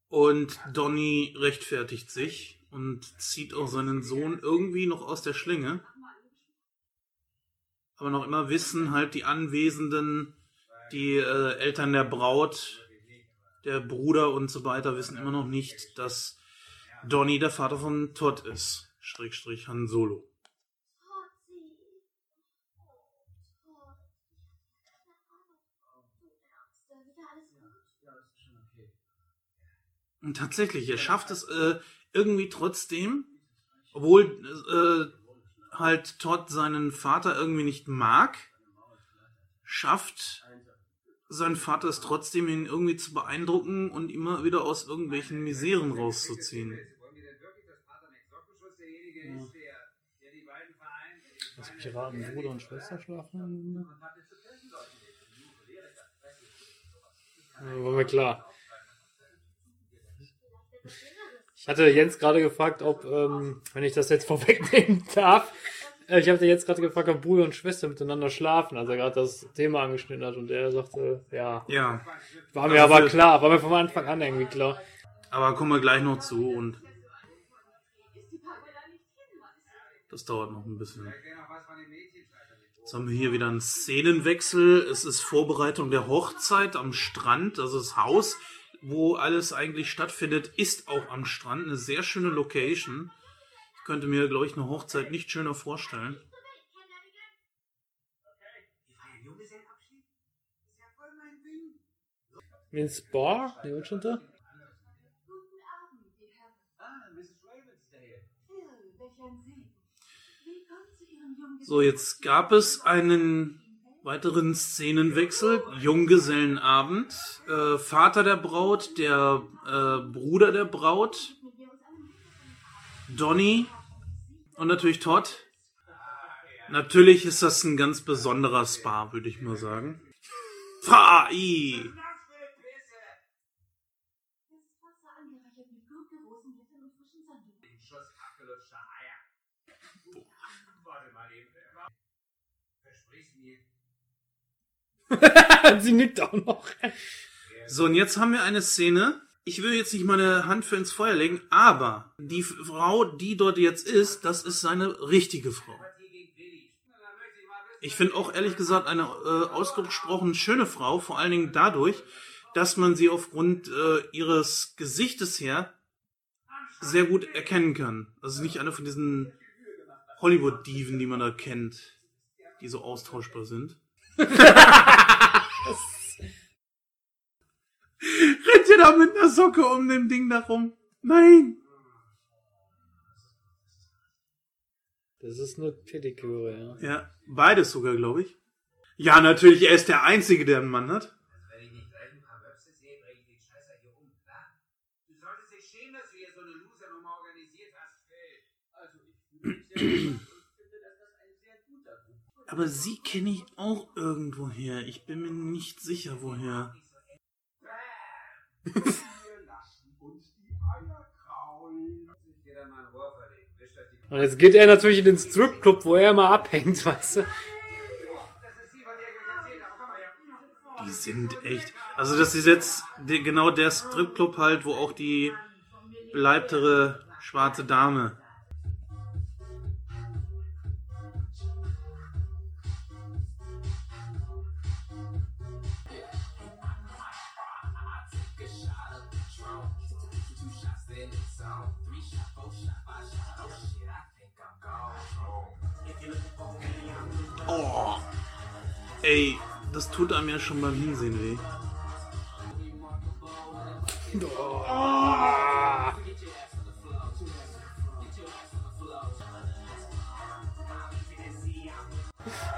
und Donny rechtfertigt sich und zieht auch seinen Sohn irgendwie noch aus der Schlinge. Aber noch immer wissen halt die Anwesenden, die äh, Eltern der Braut, der Bruder und so weiter, wissen immer noch nicht, dass Donny der Vater von Todd ist. Schrägstrich Han Solo. Todsi. Oh, Todd. Du Ernst, da wieder alles gut? Ja, das ist schon okay. Und tatsächlich, er schafft es äh, irgendwie trotzdem, obwohl äh, halt Todd seinen Vater irgendwie nicht mag, schafft sein Vater es trotzdem, ihn irgendwie zu beeindrucken und immer wieder aus irgendwelchen Miseren rauszuziehen. Die Lass mich raten, Bruder und Schwester schlafen. Ja, war mir klar. Ich hatte Jens gerade gefragt, ob, ähm, wenn ich das jetzt vorwegnehmen darf, äh, ich habe jetzt gerade gefragt, ob Bruder und Schwester miteinander schlafen, als er gerade das Thema angeschnitten hat und er sagte, ja. Ja, War mir aber klar, war mir vom Anfang an irgendwie klar. aber kommen wir gleich noch zu und das dauert noch ein bisschen. Jetzt haben wir hier wieder einen Szenenwechsel. Es ist Vorbereitung der Hochzeit am Strand. Also das Haus, wo alles eigentlich stattfindet, ist auch am Strand. Eine sehr schöne Location. Ich könnte mir, glaube ich, eine Hochzeit nicht schöner vorstellen. Da? Guten Abend, die zu Ihrem Junggesellen. So, jetzt gab es einen weiteren Szenenwechsel. Junggesellenabend. Äh, Vater der Braut, der äh, Bruder der Braut, Donny und natürlich Todd. Natürlich ist das ein ganz besonderer Spa, würde ich mal sagen. Fa, i. Das Wasser angereichert mit Gurke, Rosenblättern und frischen Sand. Schuss abgelutschter Eier. Warte mal eben. Versprich's mir. Sie nickt auch noch. So, und jetzt haben wir eine Szene. Ich will jetzt nicht meine Hand für ins Feuer legen, aber die Frau, die dort jetzt ist, das ist seine richtige Frau. Ich finde auch ehrlich gesagt eine äh, ausgesprochen schöne Frau, vor allen Dingen dadurch, dass man sie aufgrund äh, ihres Gesichtes her sehr gut erkennen kann. Ist nicht eine von diesen Hollywood-Diven, die man da kennt, die so austauschbar sind. Rennt ihr da mit einer Socke um dem Ding da rum? Nein! Das ist eine Pediküre, ja. Ja, beides sogar, glaube ich. Ja, natürlich, er ist der Einzige, der einen Mann hat. Wenn ich nicht gleich ein paar Wöpse sehe, bringe ich den Scheißer hier um, klar? Du solltest dich schämen, dass du hier so eine Losernummer organisiert hast, Phil. Also, ich fühle mich sehr gut und finde, dass das ein sehr guter Buch Aber sie kenne ich auch irgendwoher. Ich bin mir nicht sicher, woher. Und jetzt geht er natürlich in den Stripclub, wo er immer abhängt, weißt du? Her. Die sind echt. Also, das ist jetzt genau der Stripclub halt, wo auch die beleibtere schwarze Dame. Ey, das tut einem ja schon beim Hinsehen weh.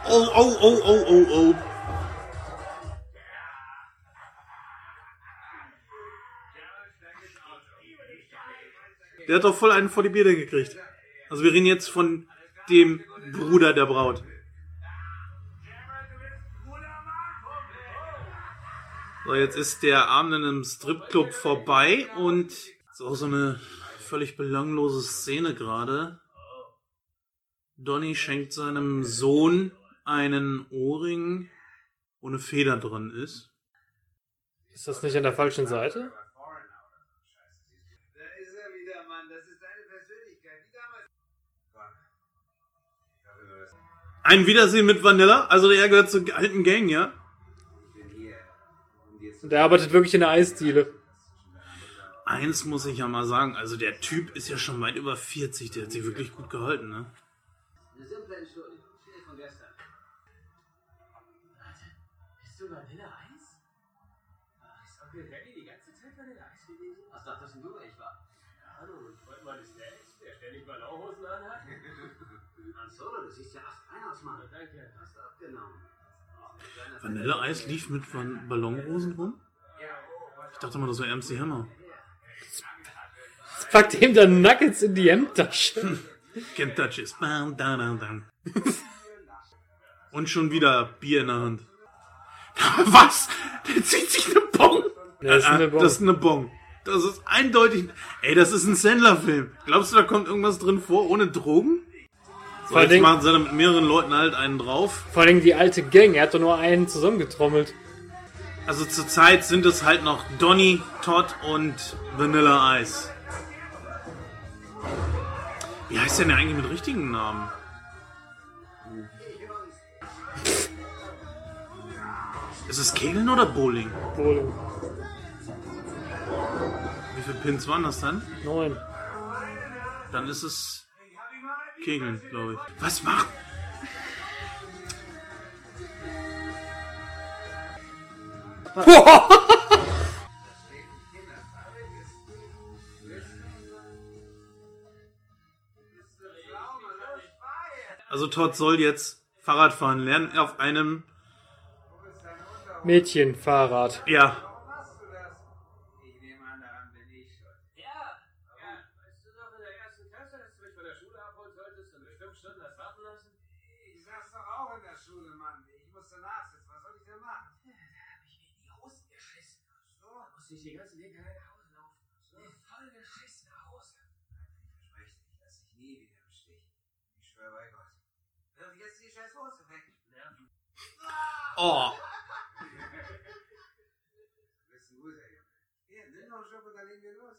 Oh, oh, oh, oh, oh, oh. Der hat doch voll einen vor die Birne gekriegt. Also wir reden jetzt von dem Bruder der Braut. So, jetzt ist der Abend in einem Stripclub vorbei und ist auch so eine völlig belanglose Szene gerade. Donny schenkt seinem Sohn einen Ohrring, wo eine Feder drin ist. Ist das nicht an der falschen Seite? Da ist er wieder, Mann. Das ist deine Persönlichkeit. Wie damals. Ein Wiedersehen mit Vanilla, also der gehört zur alten Gang, ja? Und er arbeitet wirklich in der Eisdiele. Eins muss ich ja mal sagen, also der Typ ist ja schon weit über 40, der hat sich wirklich gut gehalten, ne? Eine simple Entschuldigung. Von gestern. Bist du Vanilleeis? Ach, ist Onkel Renny die ganze Zeit Vanilleeis gewesen? Was dachtest du, wer ich war? Hallo, ich wollte mal das Snacks, der ständig Ballonhosen anhat. Han Solo, du siehst ja erst ein aus, Mann. Danke. Hast du abgenommen. Vanilleeis lief mit Van Ballonrosen rum? Ich dachte mal, das war MC Hammer. Jetzt packt ihm dann Nuggets in die Hemdtasche. Can't touch it. Bam, dam, dam, dam. Und schon wieder Bier in der Hand. Was? Der zieht sich eine Bon. Das ist eine Ah, Bon. Das ist eine Bon. Das ist eindeutig. Ey, das ist ein Sandler-Film. Glaubst du, da kommt irgendwas drin vor ohne Drogen? Vor jetzt Dingen- machen sie da mit mehreren Leuten halt einen drauf. Vor allem die alte Gang, er hat doch nur einen zusammengetrommelt. Also zurzeit sind es halt noch Donny, Todd und Vanilla Ice. Wie heißt der denn eigentlich mit richtigen Namen? Ist es Kegeln oder Bowling? Wohl Wie viele Pins waren das dann? neun. Dann ist es Kegeln, glaube ich. Was macht? Also Todd soll jetzt Fahrradfahren lernen auf einem, Mädchenfahrrad. ja, Machst du das? Ich nehme an, daran bin ich schuld. Ja, ja. Weißt du noch in der ersten Klasse, dass du mich von der Schule abholen solltest und bestimmt Stunden hast warten lassen? Ich saß doch auch in der Schule, Mann. Ich musste nachsitzen. Was soll ich denn machen? ich den ganzen Weg allein nach Hause laufen. So eine voll geschissene Hose. Ich verspreche dich, lass dich nie wieder im Stich. Ich schwöre bei Gott. Wirf jetzt die scheiß Hose weg. Oh. Du bist ein guter Junge. Hier, nimm noch einen Schluck und dann legen wir los.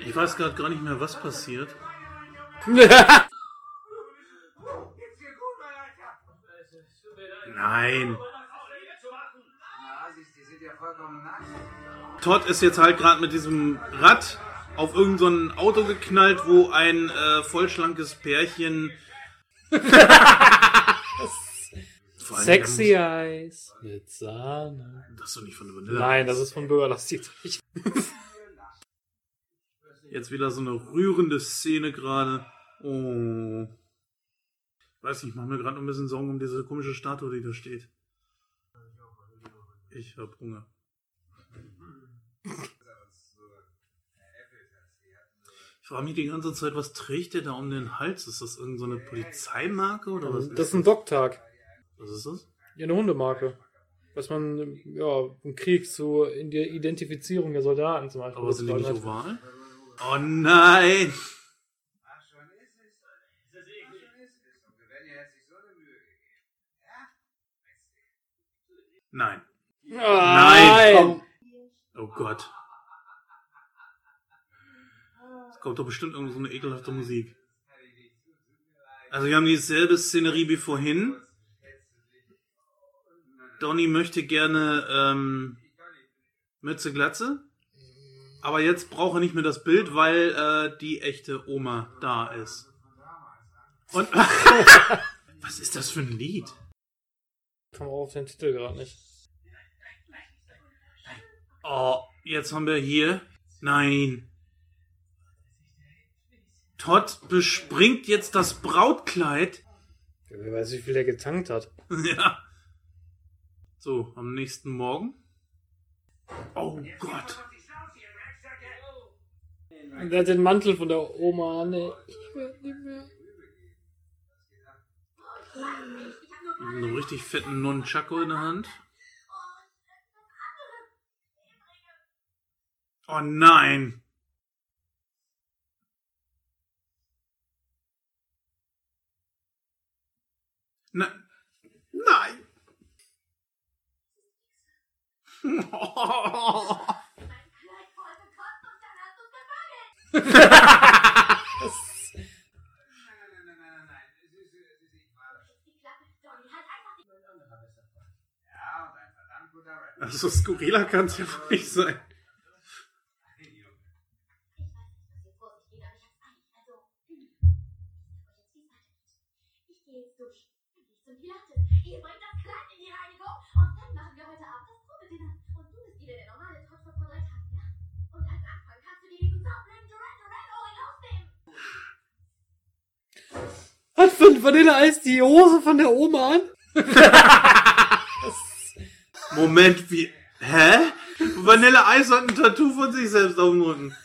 Ich weiß gerade gar nicht mehr, was passiert. Geht's dir gut, mein Alter? Es tut mir leid. Nein. Was soll ich jetzt machen? Na, Asis, die sind ja vollkommen nackt. Todd ist jetzt halt gerade mit diesem Rad auf irgendein so ein Auto geknallt, wo ein äh, vollschlankes Pärchen. Sexy Eyes mit Sahne. Das ist doch nicht von der Vanille. Nein, das ist von Bürgerlastig. Jetzt wieder so eine rührende Szene gerade. Oh. Weiß nicht, ich mach mir gerade noch ein bisschen Sorgen um diese komische Statue, die da steht. Ich hab Hunger. Ich frage mich die ganze Zeit, was trägt der da um den Hals? Ist das irgendeine so eine Polizeimarke oder was? Das ist ein Dogtag. was ist das? Ja, eine Hundemarke. Was man, ja, im Krieg so in der Identifizierung der Soldaten zum Beispiel. Aber sind die nicht oval? Oh nein! Ach, schon ist es. Ach, schon ist es. Und Gavenja hat sich so eine Mühe gegeben. Nein. Nein! Nein. Oh Gott. Es kommt doch bestimmt irgend so eine ekelhafte Musik. Also wir haben dieselbe Szenerie wie vorhin. Donny möchte gerne ähm, Mütze Glatze. Aber jetzt braucht er nicht mehr das Bild, weil äh, die echte Oma da ist. Und was ist das für ein Lied? Komme auch auf den Titel gerade nicht. Oh, jetzt haben wir hier. Nein. Todd bespringt jetzt das Brautkleid. Wer weiß, wie viel er getankt hat. Ja. So, am nächsten Morgen. Oh Gott. Er hat den Mantel von der Oma an. Ich werd nicht mehr. Einen richtig fetten Nunchaku in der Hand. Oh nein. Na, nein. Mein kannst du dir diesen saublöden Duran Duran Ohrring ausnehmen. Hat von Vanilleeis die Hose von der Oma an? Moment, wie. Hä? Vanille Eis hat ein Tattoo von sich selbst auf dem Rücken.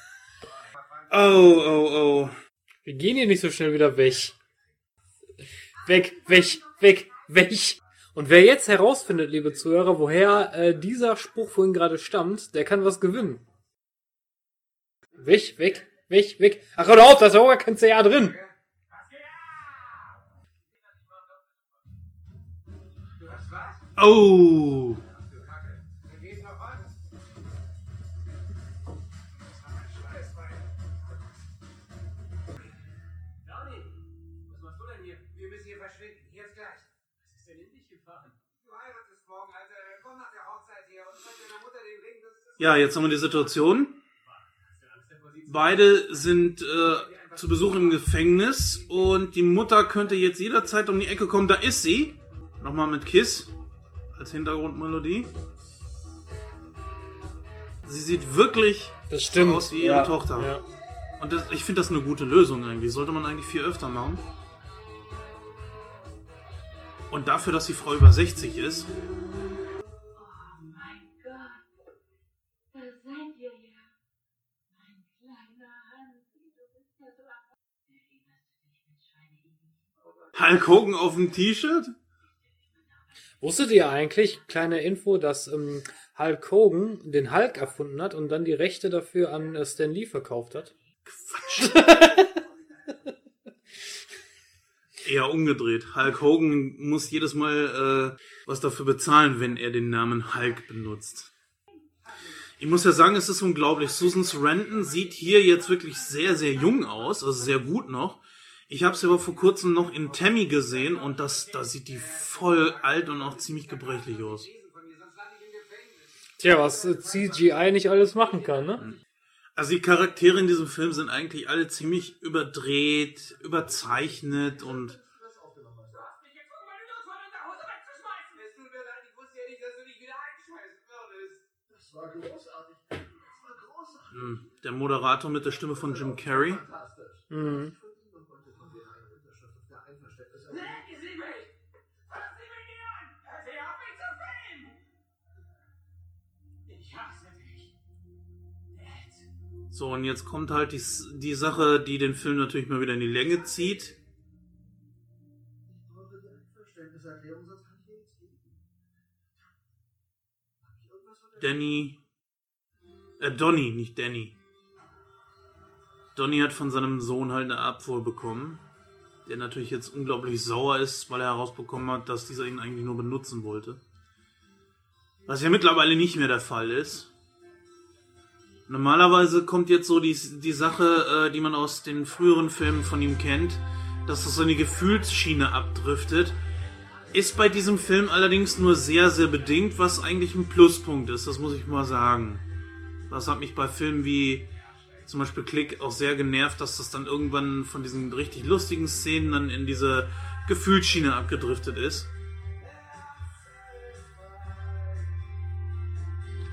Oh, oh, oh. Wir gehen hier nicht so schnell wieder weg. Weg, weg, weg, weg. Und wer jetzt herausfindet, liebe Zuhörer, woher äh, dieser Spruch vorhin gerade stammt, der kann was gewinnen. Weg, weg, weg, weg. Ach, hör auf, da ist auch gar kein CA drin. Oh. Ja, jetzt haben wir die Situation. Beide sind äh, zu Besuch im Gefängnis und die Mutter könnte jetzt jederzeit um die Ecke kommen. Da ist sie. Nochmal mit Kiss als Hintergrundmelodie. Sie sieht wirklich Das stimmt. aus wie ihre Tochter. Ja. Und das, ich finde das eine gute Lösung eigentlich. Sollte man eigentlich viel öfter machen. Und dafür, dass die Frau über 60 ist. Mein Gott, da seid ihr ja. Mein kleiner Hansi, du bist ja so Schweineigel? Hulk Hogan auf dem T-Shirt? Wusstet ihr eigentlich, kleine Info, dass ähm, Hulk Hogan den Hulk erfunden hat und dann die Rechte dafür an äh, Stan Lee verkauft hat? Eher umgedreht. Hulk Hogan muss jedes Mal äh, was dafür bezahlen, wenn er den Namen Hulk benutzt. Ich muss ja sagen, es ist unglaublich. Susan Sarandon sieht hier jetzt wirklich sehr, sehr jung aus, also sehr gut noch. Ich habe sie aber vor kurzem noch in Tammy gesehen und das, da sieht die voll alt und auch ziemlich gebrechlich aus. Tja, was äh, CGI nicht alles machen kann, ne? Also die Charaktere in diesem Film sind eigentlich alle ziemlich überdreht, überzeichnet und Du hast mich gezwungen, meine Nusswolle in der Hose wegzuschmeißen. Es tut mir leid, ich wusste ja nicht, dass du dich wieder einschmeißen würdest. Das war großartig. Das war großartig. hm, der Moderator mit der Stimme von Jim Carrey. Mhm. Von niemand wollte von dir eine Unterschrift auf der Einverständnis Nee, erhalten. sie mich! Fass sie mich nicht an! Hör sie auf, mich zu filmen! Ich hasse dich. Jetzt. So, und jetzt kommt halt die, die Sache, die den Film natürlich mal wieder in die Länge zieht. Danny. Äh, Donny, nicht Danny. Donny hat von seinem Sohn halt eine Abfuhr bekommen. Der natürlich jetzt unglaublich sauer ist, weil er herausbekommen hat, dass dieser ihn eigentlich nur benutzen wollte. Was ja mittlerweile nicht mehr der Fall ist. Normalerweise kommt jetzt so die, die Sache, äh, die man aus den früheren Filmen von ihm kennt, dass das so eine Gefühlsschiene abdriftet. Ist bei diesem Film allerdings nur sehr, sehr bedingt, was eigentlich ein Pluspunkt ist, das muss ich mal sagen. Das hat mich bei Filmen wie zum Beispiel Click auch sehr genervt, dass das dann irgendwann von diesen richtig lustigen Szenen dann in diese Gefühlsschiene abgedriftet ist.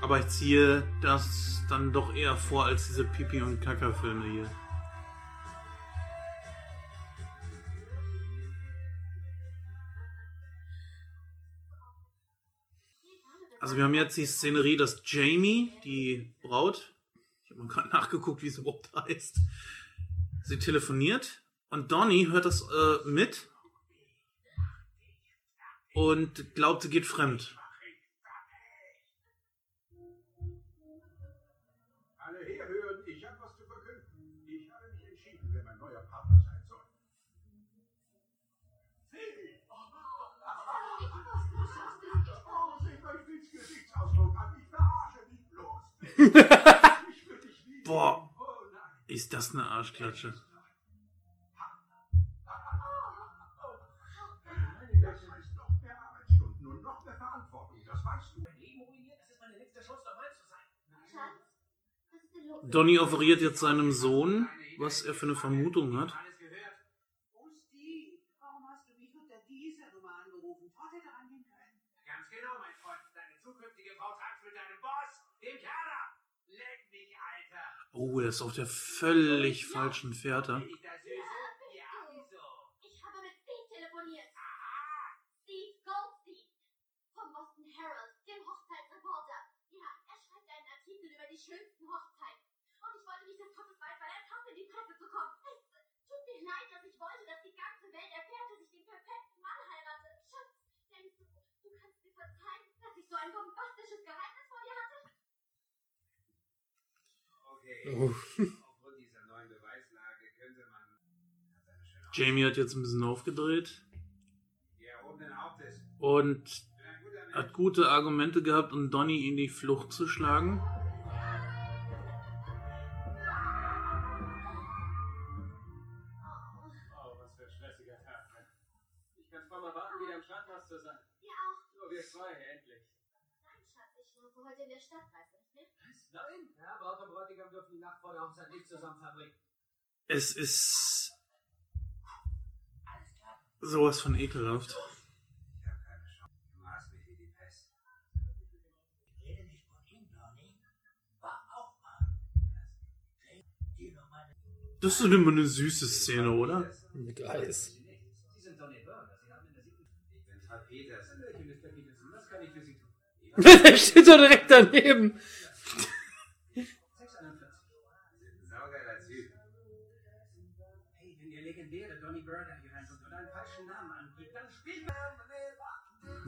Aber ich ziehe das dann doch eher vor als diese Pipi- und Kaka-Filme hier. Also wir haben jetzt die Szenerie, dass Jamie, die Braut, ich habe mal gerade nachgeguckt, wie sie überhaupt heißt, sie telefoniert und Donny hört das äh, mit und glaubt, sie geht fremd. Was ist denn los? Donny offeriert jetzt seinem Sohn, was er für eine Vermutung hat. Ganz genau, mein Freund. Deine zukünftige Frau tagt mit deinem Boss, dem Kerler. Oh, er ist auf der völlig falschen Fährte. Ein bombastisches Geheimnis vor dir hatte? Okay. Oh. Aufgrund dieser neuen Beweislage könnte man. Hat eine schöne Jamie hat jetzt ein bisschen aufgedreht und hat gute Argumente gehabt, um Donny in die Flucht zu schlagen. Was für ein stressiger Tag. Ich kann kaum erwarten, wieder im Strandhaus zu sein. Ja auch. Nur wir zwei, endlich. Nein, Schatz, ich heute in der Stadt, weißt du? Nein? Ja, Braut und Bräutigam dürfen die Nacht vor der Hochzeit nicht zusammen verbringen. Es ist sowas von ekelhaft. Ich habe keine Chance. Du hast mich wie die Pest. rede nicht von ihm, Donny. War auch mal. Die nur meine Das ist immer eine süße Szene, oder? Mit Eis. Sie sind Donny Burger. Sie haben in der siebten... Ich bin Todd Peters. Hallöchen, Mr. Peterson. Was kann ich für Sie tun? Der steht doch direkt daneben. 641. Ein saugeiler Typ.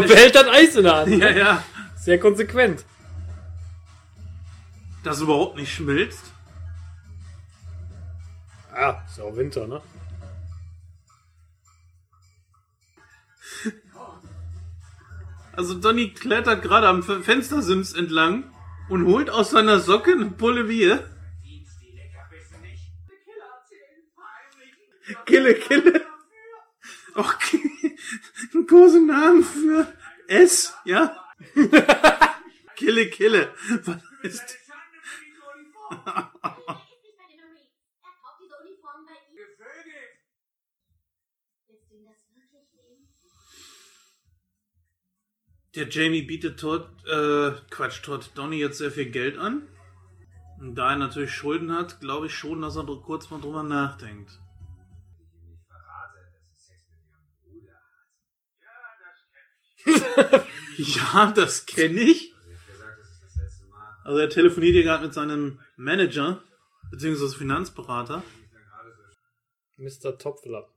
t- Er behält das Eis in der Hand. ja, ja, Sehr konsequent. das überhaupt nicht schmilzt. Ja, ist ja auch Winter, ne? Also Donny klettert gerade am Fenstersims entlang und holt aus seiner Socke eine Pulle Bier. Kille, Kille. Okay. Ein großen Namen für S, ja? Kille, Kille. Was ist... Er? Der Jamie bietet Todd, äh, Quatsch, Todd Donny jetzt sehr viel Geld an. Und da er natürlich Schulden hat, glaube ich schon, dass er kurz mal drüber nachdenkt. Ja, das kenne ich. Also er telefoniert hier gerade mit seinem Manager, beziehungsweise Finanzberater. Mr. Topfler.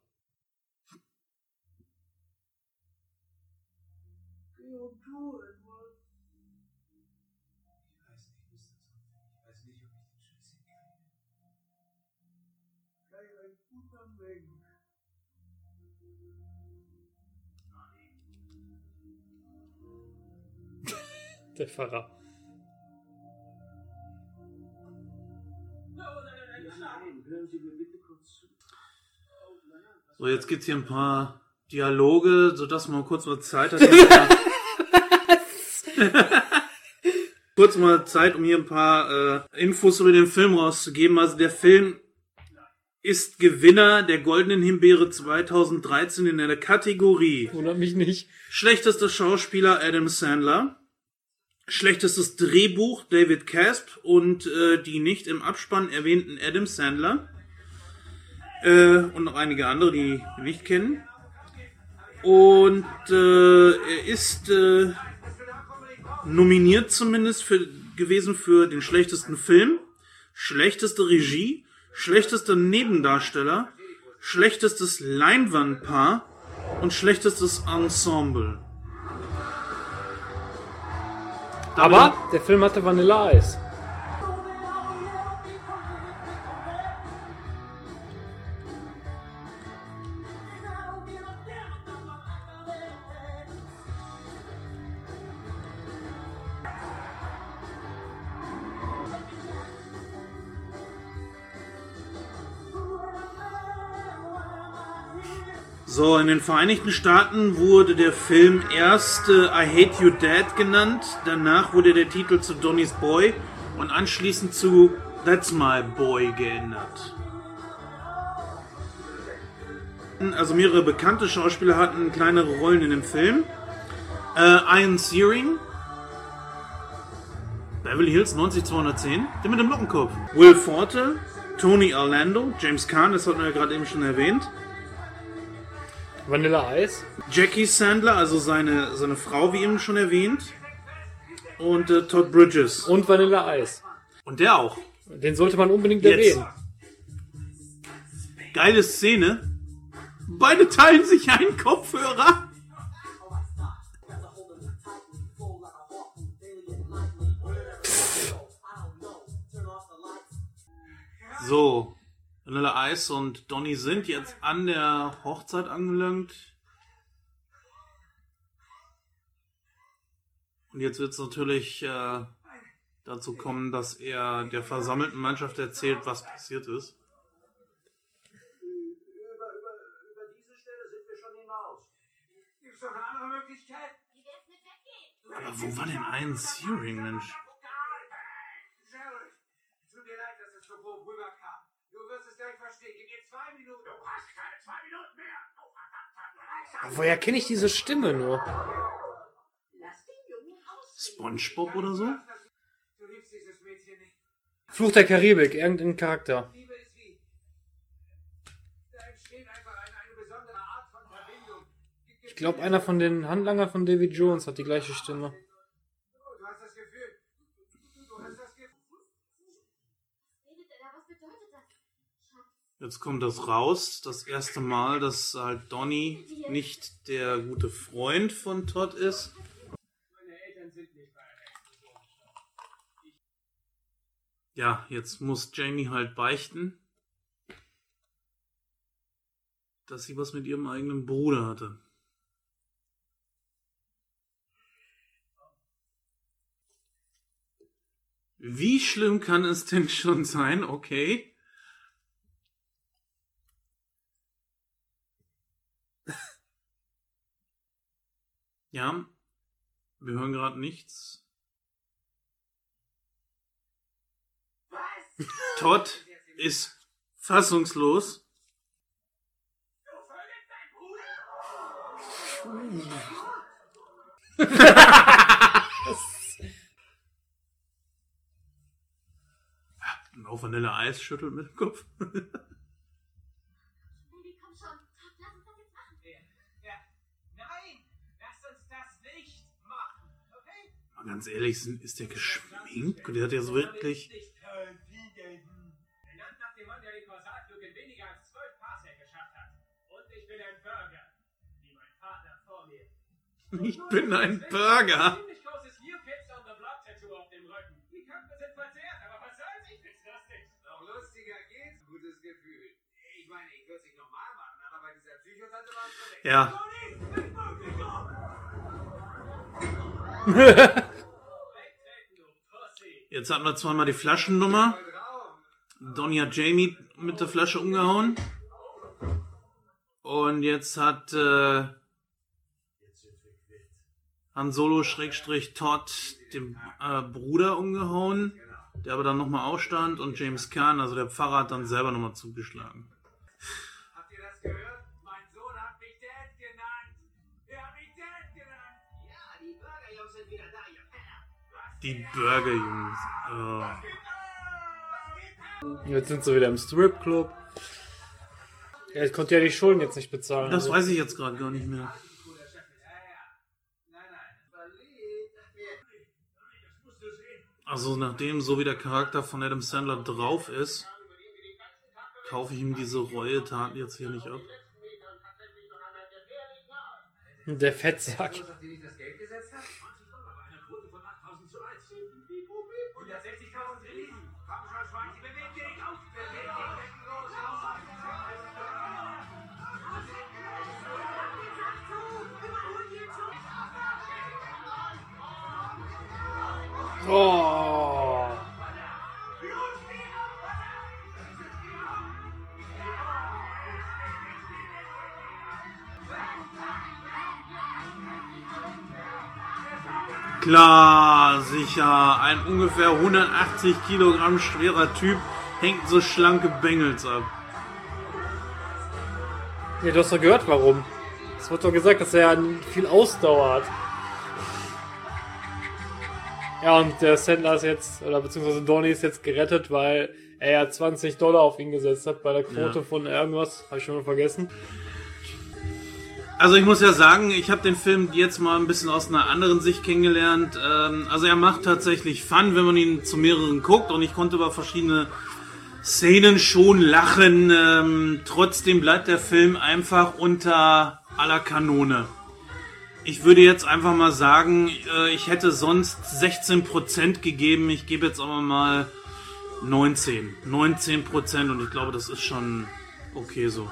Der Pfarrer. So, jetzt gibt's hier ein paar Dialoge, sodass man kurz mal Zeit hat. kurz mal Zeit, um hier ein paar äh, Infos über den Film rauszugeben. Also der Film ist Gewinner der Goldenen Himbeere 2013 in der Kategorie Wundert mich nicht. Schlechtester Schauspieler Adam Sandler. Schlechtestes Drehbuch David Casp und äh, die nicht im Abspann erwähnten Adam Sandler. Äh, und noch einige andere, die wir nicht kennen. Und äh, er ist äh, nominiert zumindest für, gewesen für den schlechtesten Film, schlechteste Regie, schlechtester Nebendarsteller, schlechtestes Leinwandpaar und schlechtestes Ensemble. Aber der Film hatte Vanilleeis. So, in den Vereinigten Staaten wurde der Film erst äh, I Hate You Dad genannt, danach wurde der Titel zu Donny's Boy und anschließend zu That's My Boy geändert. Also mehrere bekannte Schauspieler hatten kleinere Rollen in dem Film. Äh, Ian Searing, Beverly Hills 90210, der mit dem Lockenkopf. Will Forte, Tony Orlando, James Caan, das hatten wir ja gerade eben schon erwähnt. Vanilleeis. Jackie Sandler, also seine, seine Frau, wie eben schon erwähnt. Und äh, Todd Bridges. Und Vanilleeis. Und der auch. Den sollte man unbedingt Jetzt. erwähnen. Geile Szene. Beide teilen sich einen Kopfhörer. So, Vanilla Ice und Donny sind jetzt an der Hochzeit angelangt. Und jetzt wird es natürlich äh, dazu kommen, dass er der versammelten Mannschaft erzählt, was passiert ist. Über, über, über diese Stelle sind wir schon hinaus. Gibt's noch eine andere Möglichkeit? Wie wär's mit weggehen? Aber wo war denn Ian Searing, Mensch? Gerald, tut mir leid, dass es so grob rüberkam. Du wirst es gleich verstehen. Gebe dir zwei Minuten. Du hast keine zwei Minuten mehr. Oh. Woher kenne ich diese Stimme nur? SpongeBob oder so? Du liebst dieses Mädchen nicht. Fluch der Karibik, irgendein Charakter. Ich glaube, einer von den Handlanger von Davy Jones hat die gleiche Stimme. Oh, du hast das Gefühl. Du, du hast das Gefühl. Redet er da? Was bedeutet das? Schatz, Jetzt kommt das raus. Das erste Mal, dass halt Donny nicht der gute Freund von Todd ist. Ja, jetzt muss Jamie halt beichten, dass sie was mit ihrem eigenen Bruder hatte. Wie schlimm kann es denn schon sein? Okay. Ja, wir hören gerade nichts. Todd ist fassungslos. Und auch Vanille-Eis schüttelt mit dem Kopf. Baby, komm schon. Lass uns das jetzt machen. Ja. Nein! Lass uns das nicht machen, Mal ganz ehrlich, ist der geschminkt? Und der hat ja so wirklich. Ich bin ein Burger. Aber aber. Ja. Jetzt hatten wir zweimal die Flaschennummer. Donny hat Jamie mit der Flasche umgehauen. Und jetzt hat äh, Han Solo Schrägstrich Todd den äh, Bruder umgehauen, der aber dann nochmal aufstand und James Caan, also der Pfarrer, hat dann selber nochmal zugeschlagen. Die Burger-Jungs. Oh. Jetzt sind sie wieder im Stripclub. Ja, ich konnte ja die Schulden jetzt nicht bezahlen. Das also. weiß ich jetzt gerade gar nicht mehr. Also nachdem so wie der Charakter von Adam Sandler drauf ist, kaufe ich ihm diese Reue-Taten jetzt hier nicht ab. Der Fettsack. Oh. Klar, sicher. Ein ungefähr 180 Kilogramm schwerer Typ hängt so schlanke Bengels ab. Ja, du hast doch gehört, warum. Es wird doch gesagt, dass er viel Ausdauer hat. Ja, und der Sandler ist jetzt, oder beziehungsweise Donny ist jetzt gerettet, weil er ja 20 Dollar auf ihn gesetzt hat bei der Quote Ja. von irgendwas. Habe ich schon mal vergessen. Also ich muss ja sagen, ich habe den Film jetzt mal ein bisschen aus einer anderen Sicht kennengelernt. Ähm, also er macht tatsächlich Fun, wenn man ihn zu mehreren guckt und ich konnte über verschiedene Szenen schon lachen. Ähm, trotzdem bleibt der Film einfach unter aller Kanone. Ich würde jetzt einfach mal sagen, äh, ich hätte sonst 16% gegeben. Ich gebe jetzt aber mal 19. 19% und ich glaube, das ist schon okay so.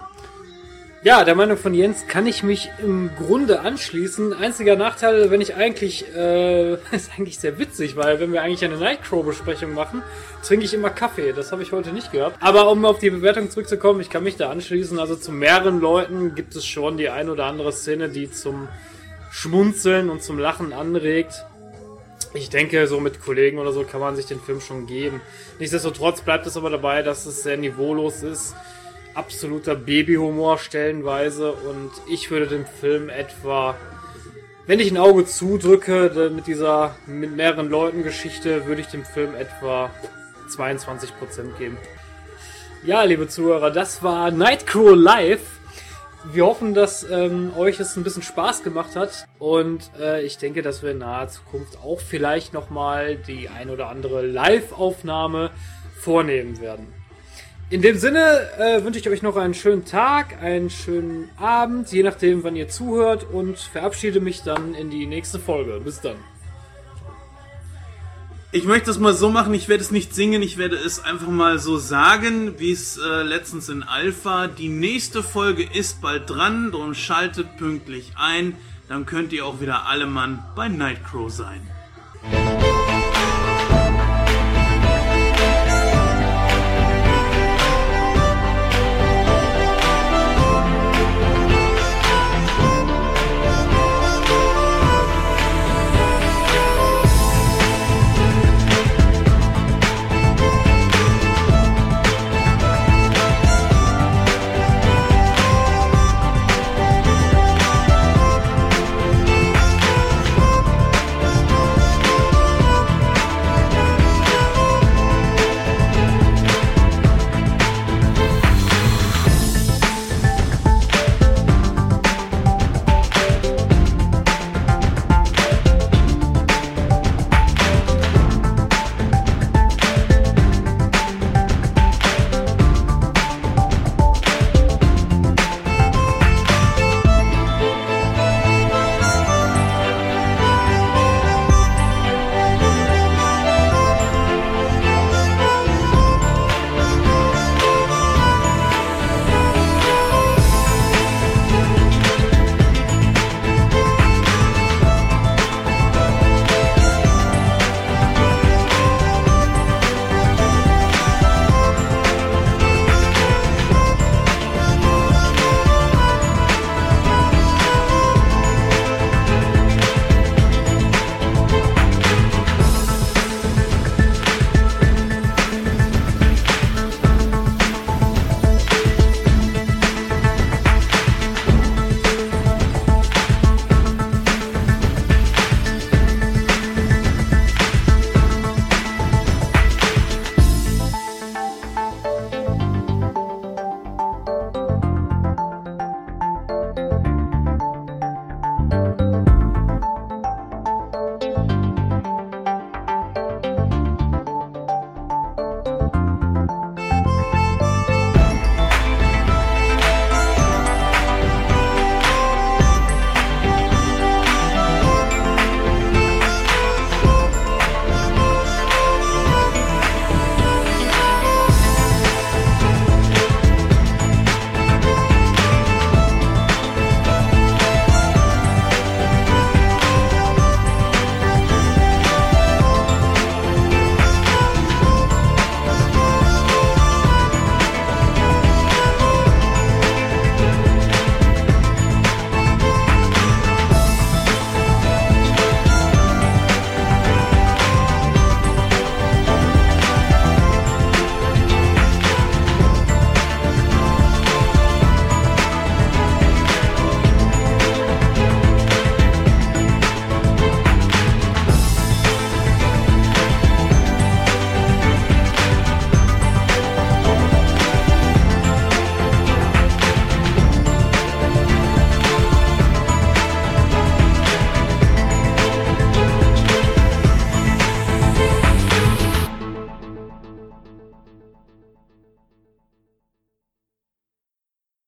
Ja, der Meinung von Jens kann ich mich im Grunde anschließen. Einziger Nachteil, wenn ich eigentlich, äh, ist eigentlich sehr witzig, weil wenn wir eigentlich eine Nightcrow-Besprechung machen, trinke ich immer Kaffee. Das habe ich heute nicht gehabt. Aber um auf die Bewertung zurückzukommen, ich kann mich da anschließen. Also zu mehreren Leuten gibt es schon die ein oder andere Szene, die zum Schmunzeln und zum Lachen anregt. Ich denke, so mit Kollegen oder so kann man sich den Film schon geben. Nichtsdestotrotz bleibt es aber dabei, dass es sehr niveaulos ist. absoluter Babyhumor stellenweise und ich würde dem Film etwa, wenn ich ein Auge zudrücke mit dieser mit mehreren Leuten Geschichte, würde ich dem Film etwa 22% geben. Ja, liebe Zuhörer, das war Nightcrow Live. Wir hoffen, dass ähm, euch es ein bisschen Spaß gemacht hat und äh, ich denke, dass wir in naher Zukunft auch vielleicht nochmal die ein oder andere Live-Aufnahme vornehmen werden. In dem Sinne äh, wünsche ich euch noch einen schönen Tag, einen schönen Abend, je nachdem, wann ihr zuhört und verabschiede mich dann in die nächste Folge. Bis dann. Ich möchte es mal so machen, ich werde es nicht singen, ich werde es einfach mal so sagen, wie es äh, letztens in Alpha. Die nächste Folge ist bald dran, darum schaltet pünktlich ein, dann könnt ihr auch wieder alle Mann bei Nightcrow sein.